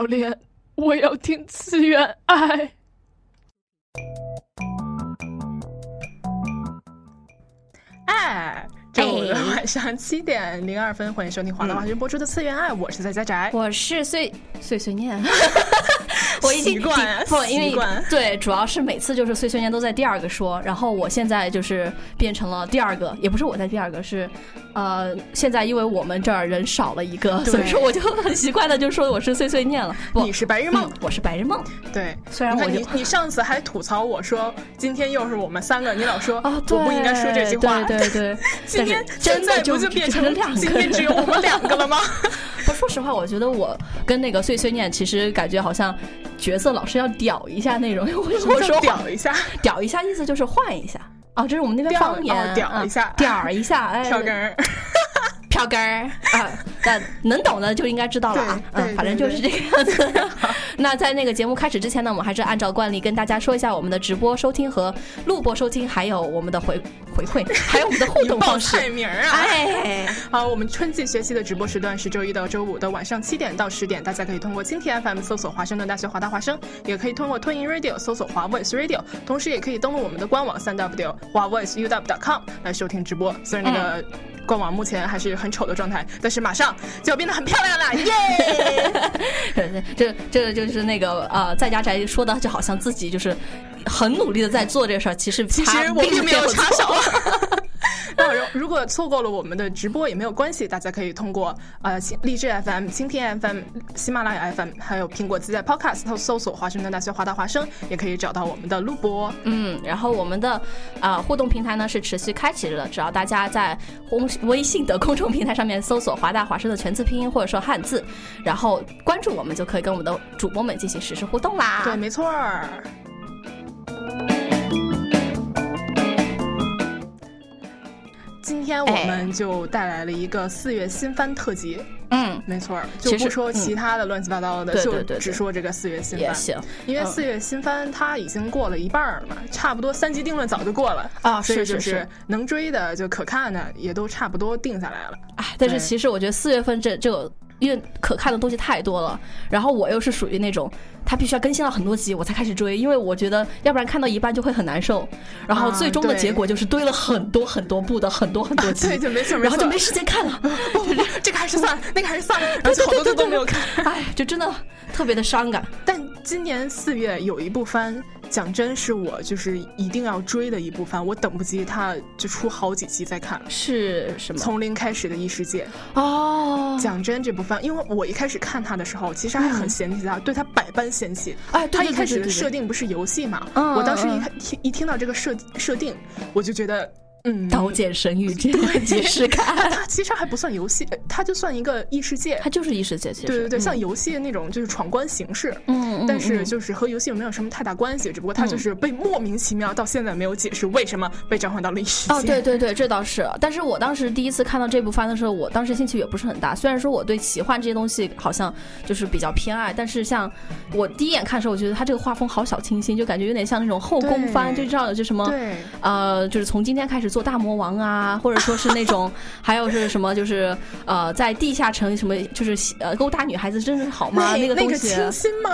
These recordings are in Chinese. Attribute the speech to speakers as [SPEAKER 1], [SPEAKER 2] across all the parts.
[SPEAKER 1] 教练，我要听次元爱。哎，周五的晚上七点零二分，欢迎收听华纳华轩播出的次元爱，我是在家宅。
[SPEAKER 2] 我是碎碎碎念，我已经
[SPEAKER 1] 习惯啊
[SPEAKER 2] 不，因为对，主要是每次就是碎碎念都在第二个说，然后我现在就是变成了第二个，也不是我在第二个，是呃，现在因为我们这儿人少了一个，所以说我就很习惯的就说我是碎碎念了。不，
[SPEAKER 1] 你是白日梦。
[SPEAKER 2] 嗯，我是白日梦。
[SPEAKER 1] 对，
[SPEAKER 2] 虽然我
[SPEAKER 1] 你你你上次还吐槽我说今天又是我们三个，你老说
[SPEAKER 2] 啊，
[SPEAKER 1] 我不应该说这句话。
[SPEAKER 2] 对对对，
[SPEAKER 1] 今天
[SPEAKER 2] 真的就
[SPEAKER 1] 不就变成
[SPEAKER 2] 了两个
[SPEAKER 1] 今天只有我们两个了吗？
[SPEAKER 2] 不，说实话，我觉得我跟那个碎碎念其实感觉好像角色老是要屌一下那种，为
[SPEAKER 1] 什么
[SPEAKER 2] 说
[SPEAKER 1] 屌一下，
[SPEAKER 2] 屌一下意思就是换一下啊，这是我们那边方言，
[SPEAKER 1] 哦屌
[SPEAKER 2] 啊
[SPEAKER 1] 一下
[SPEAKER 2] 屌儿一下，哎，
[SPEAKER 1] 跳根儿。
[SPEAKER 2] 飘根儿啊，但能懂的就应该知道了啊，嗯，反正就是这个样子。那在那个节目开始之前呢，我们还是按照惯例跟大家说一下我们的直播收听和录播收听，还有我们的回回馈，还有我们的互动方式。
[SPEAKER 1] 菜名儿啊！
[SPEAKER 2] 哎，
[SPEAKER 1] 好，我们春季学习的直播时段是周一到周五的晚上七点到十点，大家可以通过蜻蜓 FM 搜索华盛顿大学华大华生，也可以通过吞音 Radio 搜索华 Voice Radio，同时也可以登录我们的官网三 W 华 Voice U W com 来收听直播。虽然那个官网目前还是很丑的状态，但是马上就要变得很漂亮了，耶！
[SPEAKER 2] 这这就是那个呃，在家宅说的，就好像自己就是很努力的在做这个事儿，其实
[SPEAKER 1] 其实我并没有插手
[SPEAKER 2] 做。
[SPEAKER 1] 那如如果错过了我们的直播也没有关系，大家可以通过呃蜻荔枝 FM、蜻蜓 FM、喜马拉雅 FM，还有苹果自带 Podcast 搜索华盛顿大学华大华生，也可以找到我们的录播。
[SPEAKER 2] 嗯，然后我们的啊、呃互动平台呢是持续开启着的，只要大家在公微信的公众平台上面搜索“华大华生”的全字拼音或者说汉字，然后关注我们，就可以跟我们的主播们进行实时互动啦。
[SPEAKER 1] 对，没错儿。今天我们就带来了一个四月新番特辑，
[SPEAKER 2] 嗯，
[SPEAKER 1] 没错儿，就不说
[SPEAKER 2] 嗯。
[SPEAKER 1] 其他的乱七八糟的，就只说这个四月新番。
[SPEAKER 2] 也行。嗯
[SPEAKER 1] 因为四月新番它已经过了一半儿了嘛，差不多三级定论早就过了。
[SPEAKER 2] 啊
[SPEAKER 1] 所以就是
[SPEAKER 2] 是。是是
[SPEAKER 1] 能追的就可看的也都差不多定下来了。
[SPEAKER 2] 哎，但是其实我觉得四月份这这个。因为可看的东西太多了，然后我又是属于那种，他必须要更新了很多集我才开始追，因为我觉得要不然看到一半就会很难受，然后
[SPEAKER 1] 啊
[SPEAKER 2] 最终的 结果就是堆了很多很多部的很多很多集，然后就没时间看了，
[SPEAKER 1] 不不不，这个还是算了，那个还是算了，然后好多都没有看。
[SPEAKER 2] 哎，就真的特别的伤感。
[SPEAKER 1] 但今年四月有一部番，讲真是我就是一定要追的一部番，我等不及它就出好几集再看。
[SPEAKER 2] 是什么？
[SPEAKER 1] 从零开始的异世界，
[SPEAKER 2] 哦，
[SPEAKER 1] 讲真这部番，因为我一开始看它的时候，其实还很嫌弃它，对它百般嫌弃。
[SPEAKER 2] 哎，
[SPEAKER 1] 它一开始的设定不是游戏嘛？
[SPEAKER 2] 嗯
[SPEAKER 1] 我当时一
[SPEAKER 2] 嗯
[SPEAKER 1] 看听一听到这个设设定，我就觉得嗯。
[SPEAKER 2] 刀剑神域这样的即视感，
[SPEAKER 1] 它其实还不算游戏，呃它就算一个异世界。
[SPEAKER 2] 它。就是异世界，其实。
[SPEAKER 1] 对对对，
[SPEAKER 2] 嗯。
[SPEAKER 1] 像游戏那种就是闯关形式，
[SPEAKER 2] 嗯嗯
[SPEAKER 1] 但是
[SPEAKER 2] 嗯
[SPEAKER 1] 就是和游戏没有什么太大关系，只不过它就是被莫名其妙到现在没有解释为什么被召唤到了异世界。
[SPEAKER 2] 哦，对对对，这倒是。但是我当时第一次看到这部番的时候，我当时兴趣也不是很大。虽然说我对奇幻这些东西好像就是比较偏爱，但是像我第一眼看的时候，我觉得它这个画风好小清新，就感觉有点像那种后宫番，就
[SPEAKER 1] 对
[SPEAKER 2] 知道有些什么
[SPEAKER 1] 对。
[SPEAKER 2] 呃，就是从今天开始做大魔王啊，或者说是那种，还有是什么，就是呃，在地下城什么，就是呃勾搭女孩子真是好吗？
[SPEAKER 1] 那那个
[SPEAKER 2] 个东西
[SPEAKER 1] 清新吗？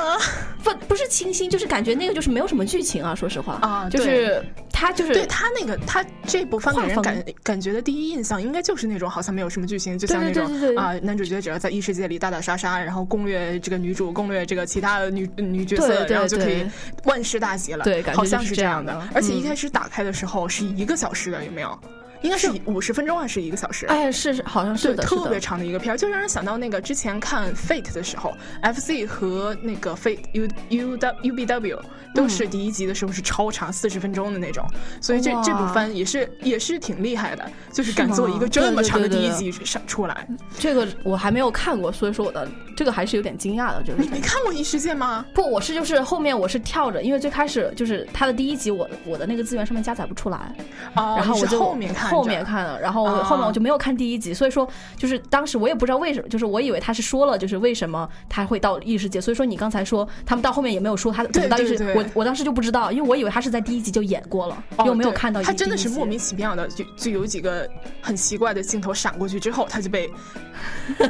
[SPEAKER 2] 不不是清新，就是感觉那个就是没有什么剧情啊，说实话
[SPEAKER 1] 啊
[SPEAKER 2] 就是他就是
[SPEAKER 1] 对他那个他这部番给人感感觉的第一印象，应该就是那种好像没有什么剧情，就像那种啊、男主角只要在异世界里打打杀杀，然后攻略这个女主，攻略这个其他的女女角色，然后就可以万事大吉了。
[SPEAKER 2] 对
[SPEAKER 1] 好像
[SPEAKER 2] 是
[SPEAKER 1] 这样的。而且一
[SPEAKER 2] 嗯
[SPEAKER 1] 开始打开的时候是一个小时的，有没有？应该是五十分钟还是一个小时？
[SPEAKER 2] 哎，是是，好像是，的，
[SPEAKER 1] 特别长的一个片儿，就让人想到那个之前看 Fate 的时候，FC 和那个 Fate U U W U B W 都是第一集的时候是超长，四十分钟的那种，所以这这部番也是也是挺厉害的，就是敢做一个这么长的第一集上出来。
[SPEAKER 2] 这个我还没有看过，所以说我的这个还是有点惊讶的，就是
[SPEAKER 1] 你没看过异世界吗？
[SPEAKER 2] 不，我是就是后面我是跳着，因为最开始就是它的第一集我我的那个资源上面加载不出来，
[SPEAKER 1] 哦，
[SPEAKER 2] 然后我就
[SPEAKER 1] 后面看着
[SPEAKER 2] 后面看了，然后
[SPEAKER 1] 啊。
[SPEAKER 2] 后面我就没有看第一集，所以说就是当时我也不知道为什么，就是我以为他是说了，就是为什么他会到异世界，所以说你刚才说他们到后面也没有说他怎么到异世界，我我当时就不知道，因为我以为他是在第一集就演过了，因为我没有看到
[SPEAKER 1] 他真的是莫名其妙的，就就有几个很奇怪的镜头闪过去之后，他就被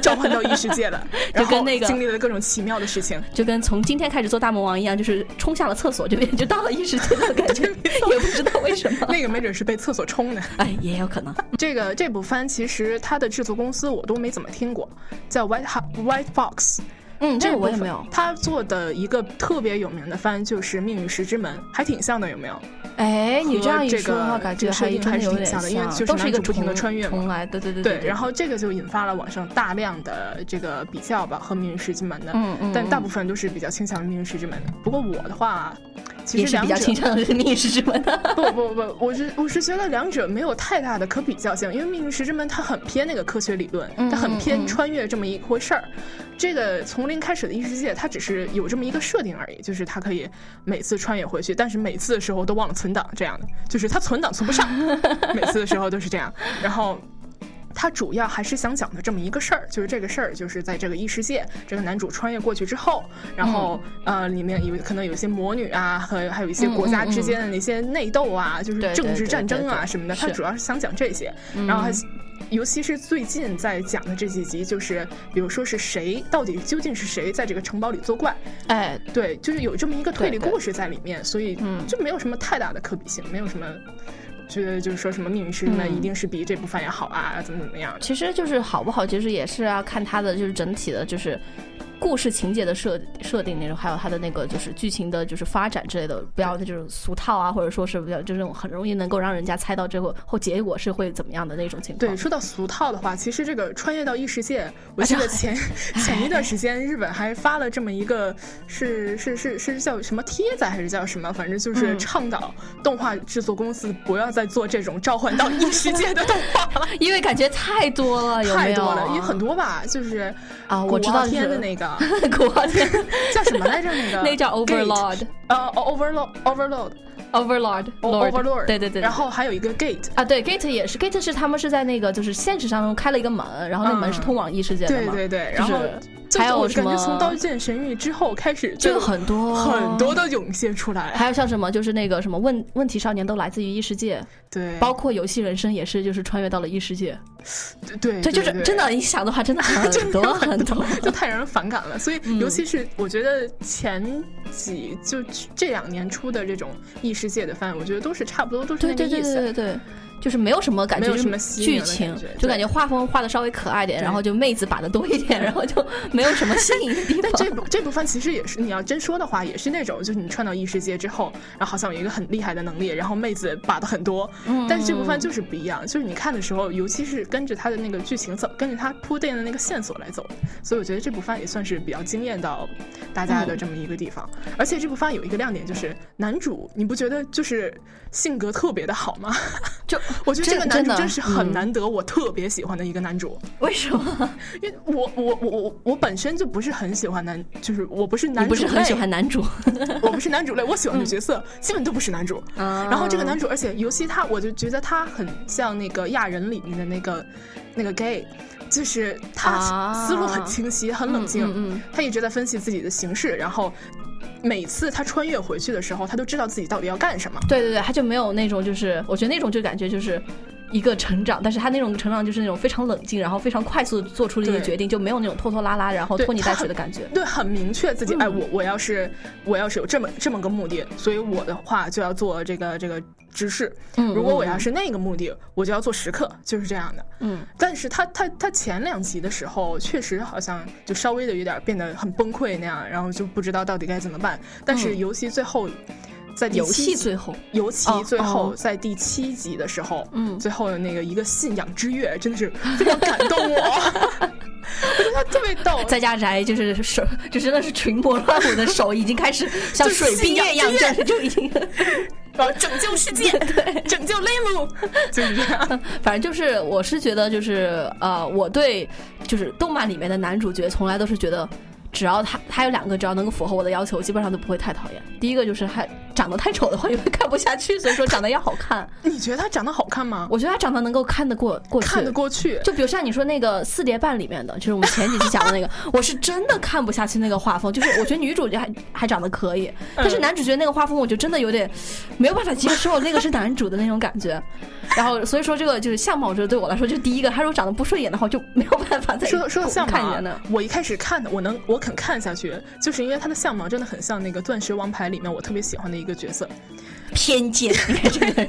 [SPEAKER 1] 召唤到异世界了，
[SPEAKER 2] 就
[SPEAKER 1] 然后
[SPEAKER 2] 跟那个
[SPEAKER 1] 经历了各种奇妙的事情。
[SPEAKER 2] 就跟从今天开始做大魔王一样，就是冲下了厕所就就到了异世界的感觉，也不知道为什么，
[SPEAKER 1] 那个没准是被厕所冲的。
[SPEAKER 2] 哎，也有可能。
[SPEAKER 1] 这个这部番其实它的制作公司我都没怎么听过，叫 White Ho- White Fox。
[SPEAKER 2] 嗯，这个我也没有。
[SPEAKER 1] 他做的一个特别有名的番就是《命运石之门》，还挺像的，有没有？
[SPEAKER 2] 哎，你这样一说的话，
[SPEAKER 1] 个
[SPEAKER 2] 感觉
[SPEAKER 1] 这个设定还是挺像的因为就是
[SPEAKER 2] 一个
[SPEAKER 1] 男主不停
[SPEAKER 2] 的
[SPEAKER 1] 穿越嘛
[SPEAKER 2] 对对对
[SPEAKER 1] 对，然后这个就引发了网上大量的这个比较吧，和《命运石之门》的，
[SPEAKER 2] 嗯嗯
[SPEAKER 1] 但大
[SPEAKER 2] 嗯
[SPEAKER 1] 部分都是比较倾向于《命运石之门》的。不过我的话，其
[SPEAKER 2] 也是比较
[SPEAKER 1] 实两者
[SPEAKER 2] 倾向于密室之门 的。
[SPEAKER 1] 不不不，我是我是觉得两者没有太大的可比较性，因为《命运石之门》它很偏那个科学理论，
[SPEAKER 2] 嗯
[SPEAKER 1] 它很偏穿越这么一回事儿。这个从零开始的异世界，它只是有这么一个设定而已，就是它可以每次穿越回去，但是每次的时候都忘了存档，这样的，就是它存档存不上，每次的时候都是这样。然后它主要还是想讲的这么一个事儿，就是这个事儿，就是在这个异世界，这个男主穿越过去之后，然后、呃，里面有可能有一些魔女啊，和还有一些国家之间的那些内斗啊，就是政治战争啊什么的，它主要是想讲这些，然后还。尤其是最近在讲的这几集，就是比如说是谁到底究竟是谁在这个城堡里作怪，
[SPEAKER 2] 哎，
[SPEAKER 1] 对，就是有这么一个推理故事在里面，所以
[SPEAKER 2] 嗯
[SPEAKER 1] 就没有什么太大的可比性，没有什么觉得就是说什么命运石门
[SPEAKER 2] 嗯。
[SPEAKER 1] 一定是比这部番要好啊，怎么怎么样。
[SPEAKER 2] 其实就是好不好，其实也是要看它的就是整体的，就是故事情节的设设定那种，还有它的那个就是剧情的，就是发展之类的，不要那种俗套啊，或者说是比较就这种很容易能够让人家猜到最后后结果是会怎么样的那种情况。
[SPEAKER 1] 对，说到俗套的话，其实这个穿越到异世界，我记得前前一段时间日本还发了这么一个，是是是是叫什么帖子还是叫什么？反正就是
[SPEAKER 2] 嗯
[SPEAKER 1] 倡导动画制作公司不要再做这种召唤到异世界的动画了，
[SPEAKER 2] 因为感觉太多了，有没有？
[SPEAKER 1] 太多了，因为很多吧，就是
[SPEAKER 2] 啊我知道
[SPEAKER 1] 天的那个
[SPEAKER 2] 国天，
[SPEAKER 1] 叫什么来着？那个？
[SPEAKER 2] 那叫 Overlord。
[SPEAKER 1] 呃，Overlord Overload
[SPEAKER 2] Overlord Overlord，Lord 对对对，
[SPEAKER 1] 然后还有一个 Gate。
[SPEAKER 2] 啊，对，Gate 也是，Gate 是他们是在那个就是现实当中开了一个门，然后那门是通往异世界的嘛，
[SPEAKER 1] 对对对，然后就
[SPEAKER 2] 还有什
[SPEAKER 1] 我感觉从《刀剑神域》之后开始，
[SPEAKER 2] 就有很多
[SPEAKER 1] 很多都涌现出来。
[SPEAKER 2] 还有像什么，就是那个什么问问题少年都来自于异世界，
[SPEAKER 1] 对，
[SPEAKER 2] 包括游戏人生也是，就是穿越到了异世界。
[SPEAKER 1] 对
[SPEAKER 2] 对，就是真的，一想的话，真的 很多很多。
[SPEAKER 1] 就太让人反感了。所以，
[SPEAKER 2] 嗯
[SPEAKER 1] 尤其是我觉得前几就这两年出的这种异世界的番，我觉得都是差不多都是
[SPEAKER 2] 对对对
[SPEAKER 1] 那个意思。
[SPEAKER 2] 对对对。就是没有什么感觉，剧情，就感觉画风画的稍微可爱点，然后就妹子把的多一点，然后就没有什么吸引的地方。
[SPEAKER 1] 但这部这部番其实也是，你要真说的话，也是那种，就是你穿到异世界之后，然后好像有一个很厉害的能力，然后妹子把的很多。
[SPEAKER 2] 嗯
[SPEAKER 1] 但是这部番就是不一样，就是你看的时候，尤其是跟着他的那个剧情走，跟着他铺垫的那个线索来走，所以我觉得这部番也算是比较惊艳到大家的这么一个地方。而且这部番有一个亮点，就是男主，你不觉得就是性格特别的好吗？
[SPEAKER 2] 就
[SPEAKER 1] 我觉得这个男主
[SPEAKER 2] 真
[SPEAKER 1] 是很
[SPEAKER 2] 嗯
[SPEAKER 1] 难得，我特别喜欢的一个男主。
[SPEAKER 2] 为什么？
[SPEAKER 1] 因为我我我我我本身就不是很喜欢男，就是我不是男主
[SPEAKER 2] 你不是很喜
[SPEAKER 1] 类
[SPEAKER 2] 欢男主？
[SPEAKER 1] 我不是男主类，我喜欢的角色、基本都不是男主。
[SPEAKER 2] 啊
[SPEAKER 1] 然后这个男主，而且尤其他，我就觉得他很像那个亚人里面的那个那个 gay，就是他
[SPEAKER 2] 啊
[SPEAKER 1] 思路很清晰，很冷静，
[SPEAKER 2] 嗯嗯嗯
[SPEAKER 1] 他一直在分析自己的形势，然后每次他穿越回去的时候，他都知道自己到底要干什么。
[SPEAKER 2] 对对对，他就没有那种就是，我觉得那种就感觉就是。一个成长，但是他那种成长就是那种非常冷静，然后非常快速地做出了一些
[SPEAKER 1] 对
[SPEAKER 2] 决定，就没有那种拖拖拉拉，然后拖泥带水的感觉。
[SPEAKER 1] 对，很明确自己，
[SPEAKER 2] 嗯
[SPEAKER 1] 哎，我我要是我要是有这么这么个目的，所以我的话就要做这个这个执事。
[SPEAKER 2] 嗯
[SPEAKER 1] 如果我
[SPEAKER 2] 嗯
[SPEAKER 1] 要是那个目的，我就要做时刻，就是这样的。
[SPEAKER 2] 嗯，
[SPEAKER 1] 但是他他他前两集的时候，确实好像就稍微的有点变得很崩溃那样，然后就不知道到底该怎么办。但是
[SPEAKER 2] 嗯
[SPEAKER 1] 尤其最后，在第
[SPEAKER 2] 游
[SPEAKER 1] 七集
[SPEAKER 2] 戏最后，
[SPEAKER 1] 尤其
[SPEAKER 2] 哦
[SPEAKER 1] 最后
[SPEAKER 2] 哦。
[SPEAKER 1] 在第七集的时候，
[SPEAKER 2] 嗯。
[SPEAKER 1] 最后的那个一个信仰之月，真的是非常感动我。我觉得他特别逗，
[SPEAKER 2] 在家宅就是手，就真的是群魔乱舞的手已经开始 像水冰月一样，就就已经，
[SPEAKER 1] 然后拯救世界，拯救雷姆，就是这样。
[SPEAKER 2] 反正就是我是觉得就是呃，我对就是动漫里面的男主角从来都是觉得。只要他他有两个，只要能够符合我的要求，基本上都不会太讨厌。第一个就是还长得太丑的话，也会看不下去，所以说长得要好看。
[SPEAKER 1] 你觉得他长得好看吗？
[SPEAKER 2] 我觉得他长得能够看得过过去，
[SPEAKER 1] 看得过去。
[SPEAKER 2] 就比如像你说那个四叠半里面的，就是我们前几期讲的那个，我是真的看不下去那个画风。就是我觉得女主角还还长得可以，但是男主角那个画风，我就真的有点没有办法接受，那个是男主的那种感觉。然后所以说这个就是相貌，这对我来说就第一个，他如果长得不顺眼的话，就没有办法再
[SPEAKER 1] 说说到相貌啊
[SPEAKER 2] 看人呢。，
[SPEAKER 1] 我一开始看的，我能我肯看下去，就是因为他的相貌真的很像那个《钻石王牌》里面我特别喜欢的一个角色。
[SPEAKER 2] 偏见，你看这个人，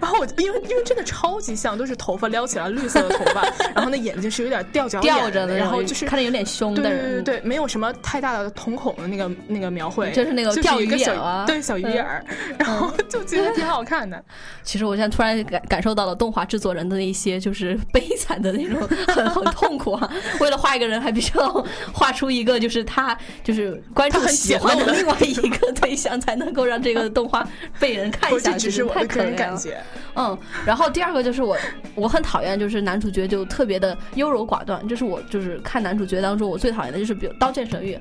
[SPEAKER 1] 然后我因为因为真的超级像，都是头发撩起来绿色的头发，然后那眼睛是有点吊脚
[SPEAKER 2] 吊着的，
[SPEAKER 1] 然后就是
[SPEAKER 2] 看着有点凶
[SPEAKER 1] 对
[SPEAKER 2] 的人，
[SPEAKER 1] 对对对，没有什么太大的瞳孔的那个那个描绘，
[SPEAKER 2] 就是那个
[SPEAKER 1] 是
[SPEAKER 2] 钓鱼
[SPEAKER 1] 一个小
[SPEAKER 2] 眼啊。
[SPEAKER 1] 对小鱼眼儿，然后就觉得挺好看的。
[SPEAKER 2] 其实我现在突然感感受到了动画制作人的一些就是悲惨的那种很很痛苦啊！为了画一个人，还必须要画出一个就是他就是观众喜欢
[SPEAKER 1] 的。
[SPEAKER 2] 另外一个对象，才能够让这个动画被人看
[SPEAKER 1] 一
[SPEAKER 2] 下
[SPEAKER 1] 只是我
[SPEAKER 2] 太
[SPEAKER 1] 的个人。感觉。
[SPEAKER 2] 嗯，然后第二个就是我我很讨厌，就是男主角就特别的优柔寡断，这是我就是看男主角当中我最讨厌的，就是比如《刀剑神域》。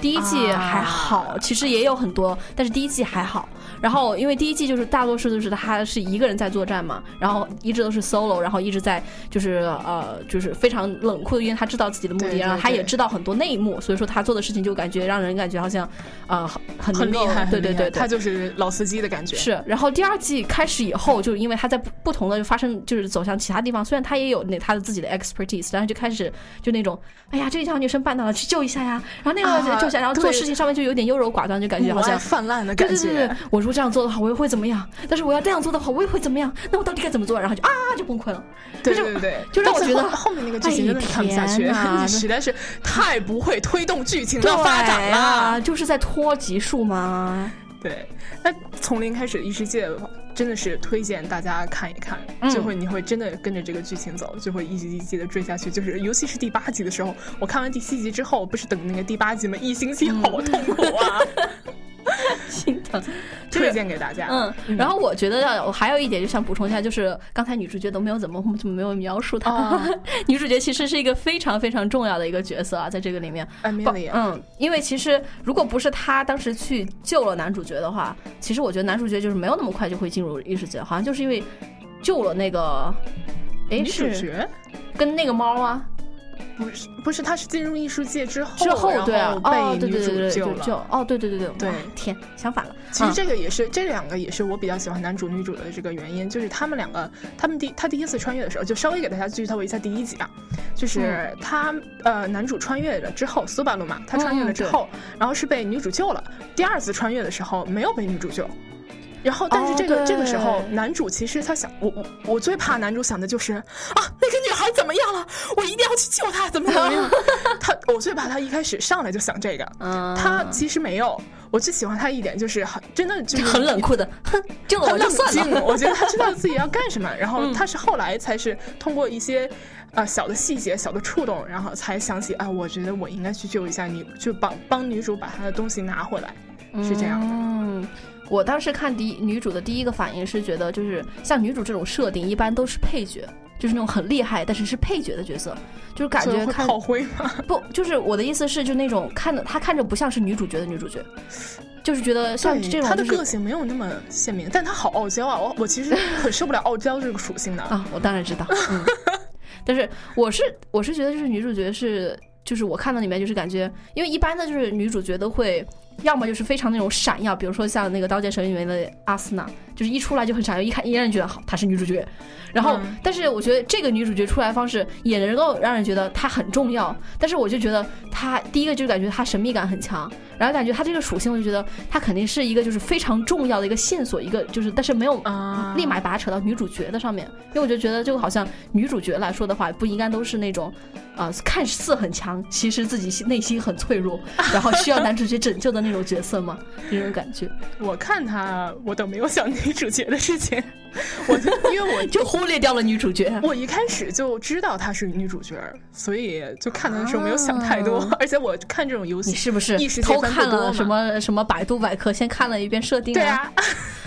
[SPEAKER 2] 第一季
[SPEAKER 1] 啊
[SPEAKER 2] 还好，其实也有很多，但是第一季还好。然后因为第一季就是大多数都是他是一个人在作战嘛，然后一直都是 solo，然后一直在就是呃就是非常冷酷的，因为他知道自己的目的，然后他也知道很多内幕，所以说他做的事情就感觉让人感觉好像呃很很
[SPEAKER 1] 厉害，很厉害
[SPEAKER 2] 对对对对
[SPEAKER 1] 他就是老司机的感觉。
[SPEAKER 2] 是，然后第二季开始以后，就是因为他在不不同的发生，就是走向其他地方，虽然他也有那他的自己的 expertise，但是就开始就那种，哎呀，这个小女生绊倒了，去救一下呀，然后那个
[SPEAKER 1] 啊
[SPEAKER 2] 救一下，然后做事情上面就有点优柔寡断，就感觉好像。
[SPEAKER 1] 泛滥的感
[SPEAKER 2] 觉对对对。，我如果这样做的话，我又会怎么样？但是我要这样做的话，我又会怎么样？那我到底该怎么做？然后就啊，就崩溃了。就
[SPEAKER 1] 对对对，
[SPEAKER 2] 就让我觉得
[SPEAKER 1] 后后面那个剧情真的是看不下去，实在是太不会推动剧情
[SPEAKER 2] 对
[SPEAKER 1] 的发展
[SPEAKER 2] 啊，
[SPEAKER 1] 了。
[SPEAKER 2] 就是在拖集数嘛。
[SPEAKER 1] 对，那从零开始异世界的话，真的是推荐大家看一看，
[SPEAKER 2] 嗯
[SPEAKER 1] 就会你会真的跟着这个剧情走，就会一集一集的追下去。就是尤其是第八集的时候，我看完第七集之后，不是等那个第八集吗？一星期好痛苦啊！
[SPEAKER 2] 心 疼，就是
[SPEAKER 1] 推荐给大家。
[SPEAKER 2] 嗯，然后我觉得要我还有一点就想补充一下，就是刚才女主角都没有怎么怎么没有描述她，
[SPEAKER 1] 哦。
[SPEAKER 2] 女主角其实是一个非常非常重要的一个角色啊，在这个里面。嗯，因为其实如果不是她当时去救了男主角的话，其实我觉得男主角就是没有那么快就会进入异世界，好像就是因为救了那个，哎，
[SPEAKER 1] 女主
[SPEAKER 2] 是
[SPEAKER 1] 角？
[SPEAKER 2] 跟那个猫啊，
[SPEAKER 1] 不是不是，他是进入艺术界之后，
[SPEAKER 2] 之后对啊，
[SPEAKER 1] 被
[SPEAKER 2] 哦，对
[SPEAKER 1] 女
[SPEAKER 2] 对对对，
[SPEAKER 1] 主救了。
[SPEAKER 2] 哦，对对对对，
[SPEAKER 1] 对
[SPEAKER 2] 哇天，想反了。
[SPEAKER 1] 其实
[SPEAKER 2] 嗯
[SPEAKER 1] 这个也是、这两个也是我比较喜欢男主女主的这个原因，就是他们两个，他们第他第一次穿越的时候，就稍微给大家剧透一下第一集啊，就是他、呃男主穿越了之后，苏巴鲁嘛，他穿越了之后，然后是被女主救了，第二次穿越的时候没有被女主救。然后，但是
[SPEAKER 2] 哦
[SPEAKER 1] 这个、这个时候，男主其实他想，我我我最怕男主想的就是啊，那个女孩怎么样了？我一定要去救她，怎么怎么样？他我最怕他一开始上来就想这个，
[SPEAKER 2] 嗯，
[SPEAKER 1] 他其实没有。我最喜欢他一点就是很真的就是
[SPEAKER 2] 很冷酷的，哼，就
[SPEAKER 1] 冷静，
[SPEAKER 2] 算了。
[SPEAKER 1] 我觉得他知道自己要干什么，然后
[SPEAKER 2] 嗯
[SPEAKER 1] 他是后来才是通过一些呃小的细节、小的触动，然后才想起啊，我觉得我应该去救一下你，就帮帮女主把她的东西拿回来，是这样的。
[SPEAKER 2] 嗯，我当时看第一女主的第一个反应是觉得，就是像女主这种设定，一般都是配角，就是那种很厉害但是是配角的角色，就是感觉看
[SPEAKER 1] 炮灰吗？
[SPEAKER 2] 不，就是我的意思是，就那种看的她看着不像是女主角的女主角，就是觉得像这种就是
[SPEAKER 1] 个性没有那么鲜明，但他好傲娇啊！我我其实 很受不了傲娇这个属性的。
[SPEAKER 2] 啊，我当然知道，嗯，但是我是我是觉得就是女主角是就是我看到里面就是感觉，因为一般的就是女主角都会。要么就是非常那种闪耀，比如说像那个《刀剑神域》里面的阿斯娜，就是一出来就很闪耀，一看一让人觉得好，她是女主角。然后，
[SPEAKER 1] 嗯
[SPEAKER 2] 但是我觉得这个女主角出来方式也能够让人觉得她很重要。但是我就觉得她第一个就是感觉她神秘感很强，然后感觉她这个属性，我就觉得她肯定是一个就是非常重要的一个线索，一个就是但是没有
[SPEAKER 1] 啊
[SPEAKER 2] 立马把它扯到女主角的上面，因为我就觉得这个好像女主角来说的话，不应该都是那种，呃，看似很强，其实自己心内心很脆弱，然后需要男主角拯救的那种角色吗？那种感觉
[SPEAKER 1] 我看他，我都没有想女主角的事情，我就因为我
[SPEAKER 2] 就忽略掉了女主角。
[SPEAKER 1] 我一开始就知道她是女主角，所以就看她的时候没有想太多。
[SPEAKER 2] 啊
[SPEAKER 1] 而且我看这种游戏，
[SPEAKER 2] 你是不是偷看了什？么什么百度百科，先看了一遍设定
[SPEAKER 1] 对啊，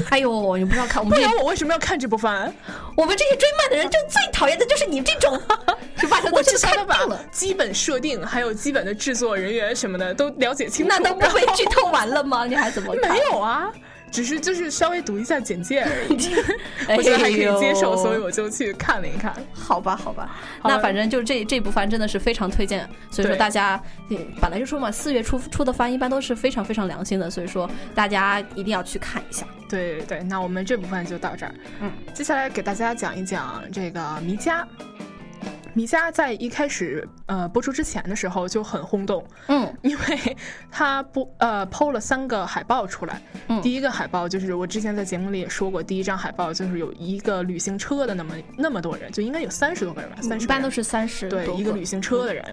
[SPEAKER 2] 哎呦，你不知道看 我们这
[SPEAKER 1] 不然我为什么要看这部番？
[SPEAKER 2] 我们这些追漫的人，就最讨厌的就是你这种，就把它
[SPEAKER 1] 我
[SPEAKER 2] 都是看
[SPEAKER 1] 之前都把
[SPEAKER 2] 定了，
[SPEAKER 1] 基本设定还有基本的制作人员什么的都了解清楚。
[SPEAKER 2] 那都不被剧透完了吗？你还怎么看？
[SPEAKER 1] 没有啊，只是就是稍微读一下简介而已。我觉得还可以接受，所以我就去看了一看。
[SPEAKER 2] 好吧，好吧，
[SPEAKER 1] 好
[SPEAKER 2] 那反正就这这部番真的是非常推荐，所以说大家嗯本来就说嘛，四月初出的番一般都是非常非常良心的，所以说大家一定要去看一下。
[SPEAKER 1] 对对对，那我们这部分就到这儿。
[SPEAKER 2] 嗯，
[SPEAKER 1] 接下来给大家讲一讲这个迷家。迷家在一开始呃播出之前的时候就很轰动，
[SPEAKER 2] 嗯。
[SPEAKER 1] 因为他播呃抛了三个海报出来。
[SPEAKER 2] 嗯。
[SPEAKER 1] 第一个海报就是我之前在节目里也说过，第一张海报就是有一个旅行车的那么那么多人，就应该有三十多个人吧，三十
[SPEAKER 2] 一般都是三十
[SPEAKER 1] 对一个旅行车的人，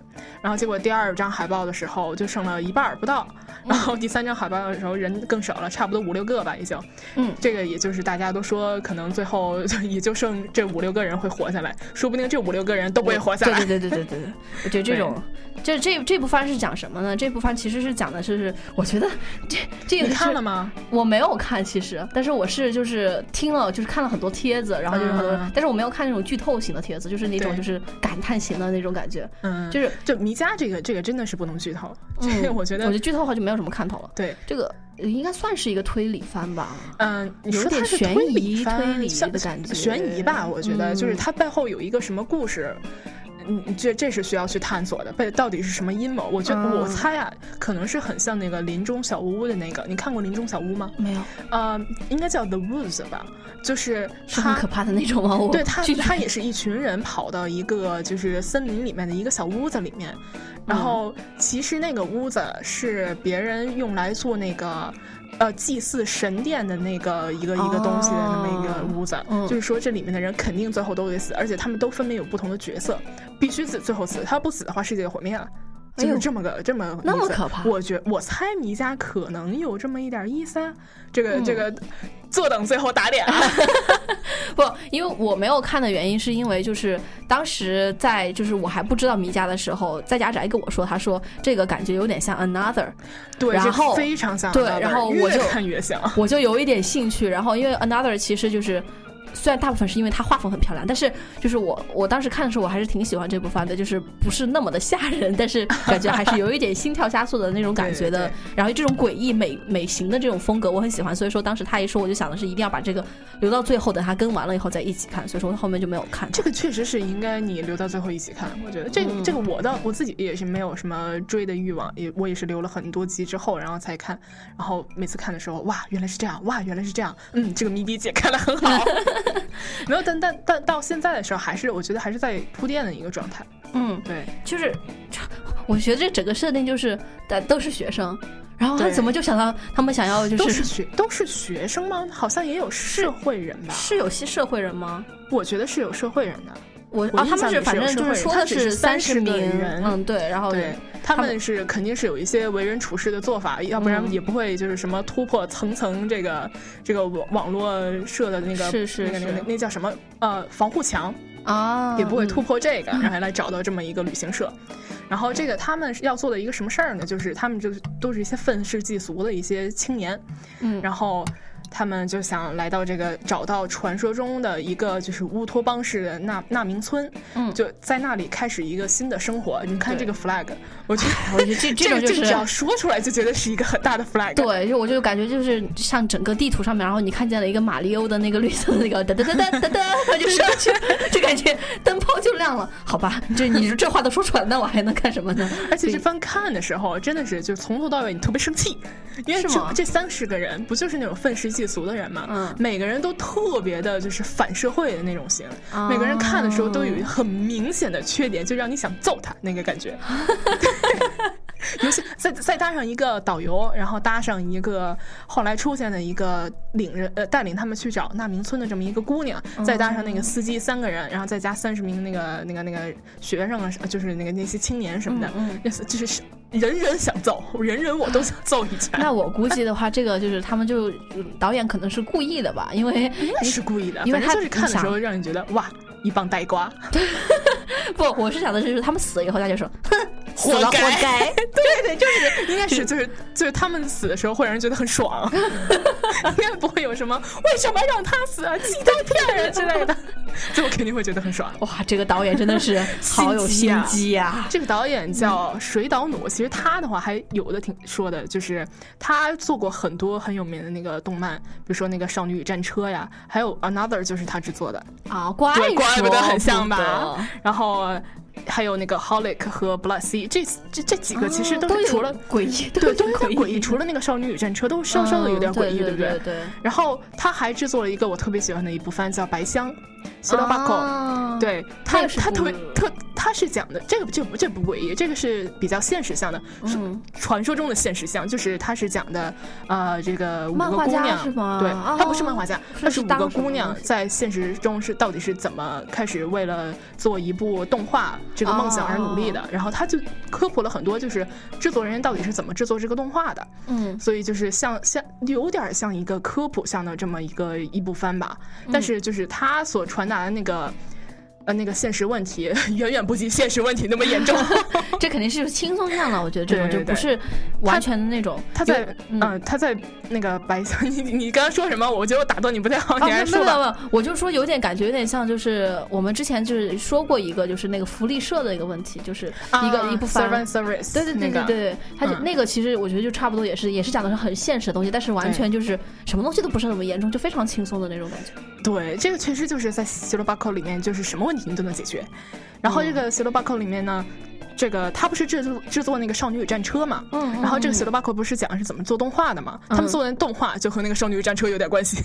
[SPEAKER 1] 然后结果第二张海报的时候就剩了一半儿不到，然后第三张海报的时候人更少了，差不多五六个吧，已经。
[SPEAKER 2] 嗯
[SPEAKER 1] 这个也就是大家都说，可能最后就也就剩这五六个人会活下来，说不定这五六个人都不会活下来。
[SPEAKER 2] 对对对对对对，我觉得这种，这这这部番是讲什么呢？这部番其实是讲的是，是我觉得这这个
[SPEAKER 1] 你看了吗？
[SPEAKER 2] 我没有看，其实，但是我是就是听了，就是看了很多帖子，然后就是很多人，
[SPEAKER 1] 嗯
[SPEAKER 2] 但是我没有看那种剧透型的帖子，就是那种就是感叹型的那种感觉，
[SPEAKER 1] 嗯，
[SPEAKER 2] 就是
[SPEAKER 1] 就迷家这个这个真的是不能剧透，
[SPEAKER 2] 嗯
[SPEAKER 1] 这个我觉得
[SPEAKER 2] 我觉得剧透的话就没有什么看头了。
[SPEAKER 1] 对。
[SPEAKER 2] 这个应该算是一个推理番吧？
[SPEAKER 1] 嗯，你
[SPEAKER 2] 有
[SPEAKER 1] 说它是
[SPEAKER 2] 点悬
[SPEAKER 1] 推理
[SPEAKER 2] 疑
[SPEAKER 1] 番
[SPEAKER 2] 推理的感觉
[SPEAKER 1] 悬疑吧？我觉得就是
[SPEAKER 2] 嗯
[SPEAKER 1] 它背后有一个什么故事。嗯，这这是需要去探索的，背到底是什么阴谋？我觉得、
[SPEAKER 2] 嗯
[SPEAKER 1] 我猜啊，可能是很像那个林中小屋的那个，你看过林中小屋吗？
[SPEAKER 2] 没有，
[SPEAKER 1] 呃，应该叫 The Woods 吧，就是
[SPEAKER 2] 很可怕的那种吗？
[SPEAKER 1] 对他，他也是一群人跑到一个就是森林里面的一个小屋子里面，然后其实那个屋子是别人用来做那个。呃，祭祀神殿的那个一个一个东西的那么一个屋子，
[SPEAKER 2] 嗯。
[SPEAKER 1] 就是说这里面的人肯定最后都得死，而且他们都分别有不同的角色，必须死最后死，他要不死的话世界就毁灭了，就是这么个、这么
[SPEAKER 2] 那么可怕
[SPEAKER 1] 我觉我猜迷家可能有这么一点意思啊，这个、
[SPEAKER 2] 嗯
[SPEAKER 1] 这个坐等最后打脸啊，
[SPEAKER 2] 不，因为我没有看的原因是因为就是当时在就是我还不知道迷家的时候，在家宅跟我说，他说这个感觉有点像 Another，
[SPEAKER 1] 对，
[SPEAKER 2] 然后
[SPEAKER 1] 非常像
[SPEAKER 2] 对然后我
[SPEAKER 1] 越
[SPEAKER 2] 就
[SPEAKER 1] 看越像。
[SPEAKER 2] 我就有一点兴趣。然后因为 Another 其实就是。虽然大部分是因为它画风很漂亮，但是就是我我当时看的时候，我还是挺喜欢这部番的，就是不是那么的吓人，但是感觉还是有一点心跳加速的那种感觉的。
[SPEAKER 1] 对对对
[SPEAKER 2] 然后这种诡异美美型的这种风格，我很喜欢。所以说当时他一说，我就想的是一定要把这个留到最后，等他更完了以后再一起看。所以说后面就没有看。
[SPEAKER 1] 这个确实是应该你留到最后一起看，我觉得这个、
[SPEAKER 2] 嗯
[SPEAKER 1] 这个我倒我自己也是没有什么追的欲望，也我也是留了很多集之后然后才看，然后每次看的时候，哇，原来是这样，哇，原来是这样，嗯，这个谜底解开的很好。没有，但但但到现在的时候，还是我觉得还是在铺垫的一个状态。
[SPEAKER 2] 嗯，
[SPEAKER 1] 对，
[SPEAKER 2] 就是我觉得这整个设定就是大都是学生，然后他怎么就想到他们想要就是
[SPEAKER 1] 都
[SPEAKER 2] 是
[SPEAKER 1] 是学都是学生吗？好像也有社会人吧？
[SPEAKER 2] 是有些社会人吗？
[SPEAKER 1] 我觉得是有社会人的。
[SPEAKER 2] 我啊，他们是反正就是说的是
[SPEAKER 1] 只是30
[SPEAKER 2] 十名
[SPEAKER 1] 个人
[SPEAKER 2] 嗯，对，然后
[SPEAKER 1] 对他
[SPEAKER 2] 他们
[SPEAKER 1] 们是肯定是有一些为人处事的做法，要不然
[SPEAKER 2] 嗯
[SPEAKER 1] 也不会就是什么突破层层这个这个网网络设的那个
[SPEAKER 2] 是是
[SPEAKER 1] 那个那个那叫什么呃防护墙，
[SPEAKER 2] 啊，
[SPEAKER 1] 也不会突
[SPEAKER 2] 嗯
[SPEAKER 1] 破这个，然后还来找到这么一个旅行社。然后这个他们要做的一个什么事儿呢？就是他们就是都是一些愤世嫉俗的一些青年，
[SPEAKER 2] 嗯
[SPEAKER 1] 然后他们就想来到这个找到传说中的一个就是乌托邦式的纳纳明村，
[SPEAKER 2] 嗯
[SPEAKER 1] 就在那里开始一个新的生活。你看这个 flag，我觉得
[SPEAKER 2] 我觉得这 这种就是
[SPEAKER 1] 只要说出来就觉得是一个很大的 flag。
[SPEAKER 2] 对，就我就感觉就是像整个地图上面，然后你看见了一个马里欧的那个绿色的那个噔噔噔噔噔噔，它就上去，就感觉灯泡就亮了。好吧，这你这话都说出来，那我还能干什么呢？
[SPEAKER 1] 而且这番看的时候，真的是就从头到尾你特别生气，因为这这三十个人不就是那种愤世嫉俗的人嘛？
[SPEAKER 2] 嗯
[SPEAKER 1] 每个人都特别的就是反社会的那种型，
[SPEAKER 2] 哦
[SPEAKER 1] 每个人看的时候都有很明显的缺点，就让你想揍他那个感觉。尤其再再搭上一个导游，然后搭上一个后来出现的一个领人呃带领他们去找纳明村的这么一个姑娘，再搭上那个司机三个人，然后再加三十名那个那个那个学生啊，就是那个那些青年什么的，
[SPEAKER 2] 嗯
[SPEAKER 1] 那是就是人人想揍，人人我都想揍一拳。
[SPEAKER 2] 那我估计的话，这个就是他们就导演可能是故意的吧，因为
[SPEAKER 1] 应该是故意的，
[SPEAKER 2] 因为他
[SPEAKER 1] 就是看的时候让你觉得哇，一棒呆瓜。
[SPEAKER 2] 不，我是想的是，就是他们死了以后，他就说，哼，活了活
[SPEAKER 1] 活该
[SPEAKER 2] 该。
[SPEAKER 1] 对对，就是 应该是就是就是他们死的时候会让人觉得很爽，应该不会有什么为什么让他死啊，鸡刀片啊之类的，这我肯定会觉得很爽。
[SPEAKER 2] 哇，这个导演真的是好有心机呀、
[SPEAKER 1] 这个导演叫水岛努，其实他的话还有的挺说的，就是他做过很多很有名的那个动漫，比如说那个《少女与战车》呀，还有 Another 就是他制作的，
[SPEAKER 2] 啊！怪，
[SPEAKER 1] 怪不得很像吧？然后我还有那个 Holic 和 Blood Sea，这这这几个其实
[SPEAKER 2] 啊都
[SPEAKER 1] 是除了。
[SPEAKER 2] 诡异，
[SPEAKER 1] 对，都有
[SPEAKER 2] 有
[SPEAKER 1] 点诡异。除了那个《少女与战车》，都稍稍的有点诡异，
[SPEAKER 2] 嗯对
[SPEAKER 1] 不对？
[SPEAKER 2] 对对。
[SPEAKER 1] 然后他还制作了一个我特别喜欢的一部番，叫《白香》s i l o b a k o
[SPEAKER 2] 啊
[SPEAKER 1] 对他，他特别特，他是讲的这个这不这不诡异，这个是比较现实向的，是
[SPEAKER 2] 嗯
[SPEAKER 1] 传说中的现实向，就是他是讲的，呃，这个五个姑娘对，
[SPEAKER 2] 哦
[SPEAKER 1] 他不是漫画家，
[SPEAKER 2] 是
[SPEAKER 1] 他是五个姑娘在现实中是到底是怎么开始为了做一部动画这个梦想而努力的，然后他就科普了很多，就是制作人员到底是怎么制作这个动画的，
[SPEAKER 2] 嗯
[SPEAKER 1] 所以就是像像有点像一个科普向的这么一个一部番吧，
[SPEAKER 2] 嗯
[SPEAKER 1] 但是就是他所传达的那个。呃，那个现实问题 远远不及现实问题那么严重。
[SPEAKER 2] 这肯定是轻松向了，我觉得这种就不是完全的那种。
[SPEAKER 1] 他在嗯、
[SPEAKER 2] 嗯
[SPEAKER 1] 他在那个白色，你你你刚刚说什么？我觉得我打断你不太好，
[SPEAKER 2] 啊，
[SPEAKER 1] 你还
[SPEAKER 2] 没有没有我就说有点感觉，有点像就是我们之前就是说过一个，就是那个福利社的一个问题，就是一个、
[SPEAKER 1] 啊
[SPEAKER 2] 一部分
[SPEAKER 1] servant service，
[SPEAKER 2] 对对对
[SPEAKER 1] 那个
[SPEAKER 2] 对对，它就、
[SPEAKER 1] 嗯
[SPEAKER 2] 那个其实我觉得就差不多也是也是讲的是很现实的东西，但是完全就是什么东西都不是那么严重，就非常轻松的那种感觉。
[SPEAKER 1] 对，这个确实就是在西罗巴克里面，就是什么问题你都能解决。然后这个斯洛巴克里面呢，这个他不是制作制作那个《少女与战车》嘛，
[SPEAKER 2] 嗯
[SPEAKER 1] 然后这个斯洛巴克不是讲是怎么做动画的嘛？他们做的动画就和那个《少女与战车》有点关系，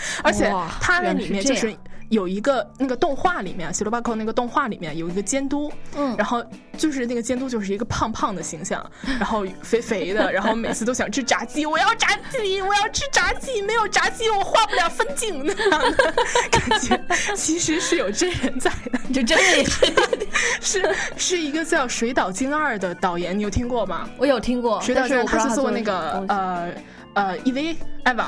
[SPEAKER 1] 而且
[SPEAKER 2] 哇
[SPEAKER 1] 它在
[SPEAKER 2] 原来是这
[SPEAKER 1] 里面就是有一个那个动画里面，西罗巴克那个动画里面有一个监督，
[SPEAKER 2] 嗯
[SPEAKER 1] 然后就是那个监督就是一个胖胖的形象，然后肥肥的，然后每次都想吃炸鸡，我要炸鸡，我要吃炸鸡，没有炸鸡我画不了分镜那样的 感觉，其实是有真人在的，
[SPEAKER 2] 就真的也是，
[SPEAKER 1] 是是一个叫水岛精二的导演，你有听过吗？
[SPEAKER 2] 我有听过，
[SPEAKER 1] 水岛精二他是做那个呃呃 EV Eva。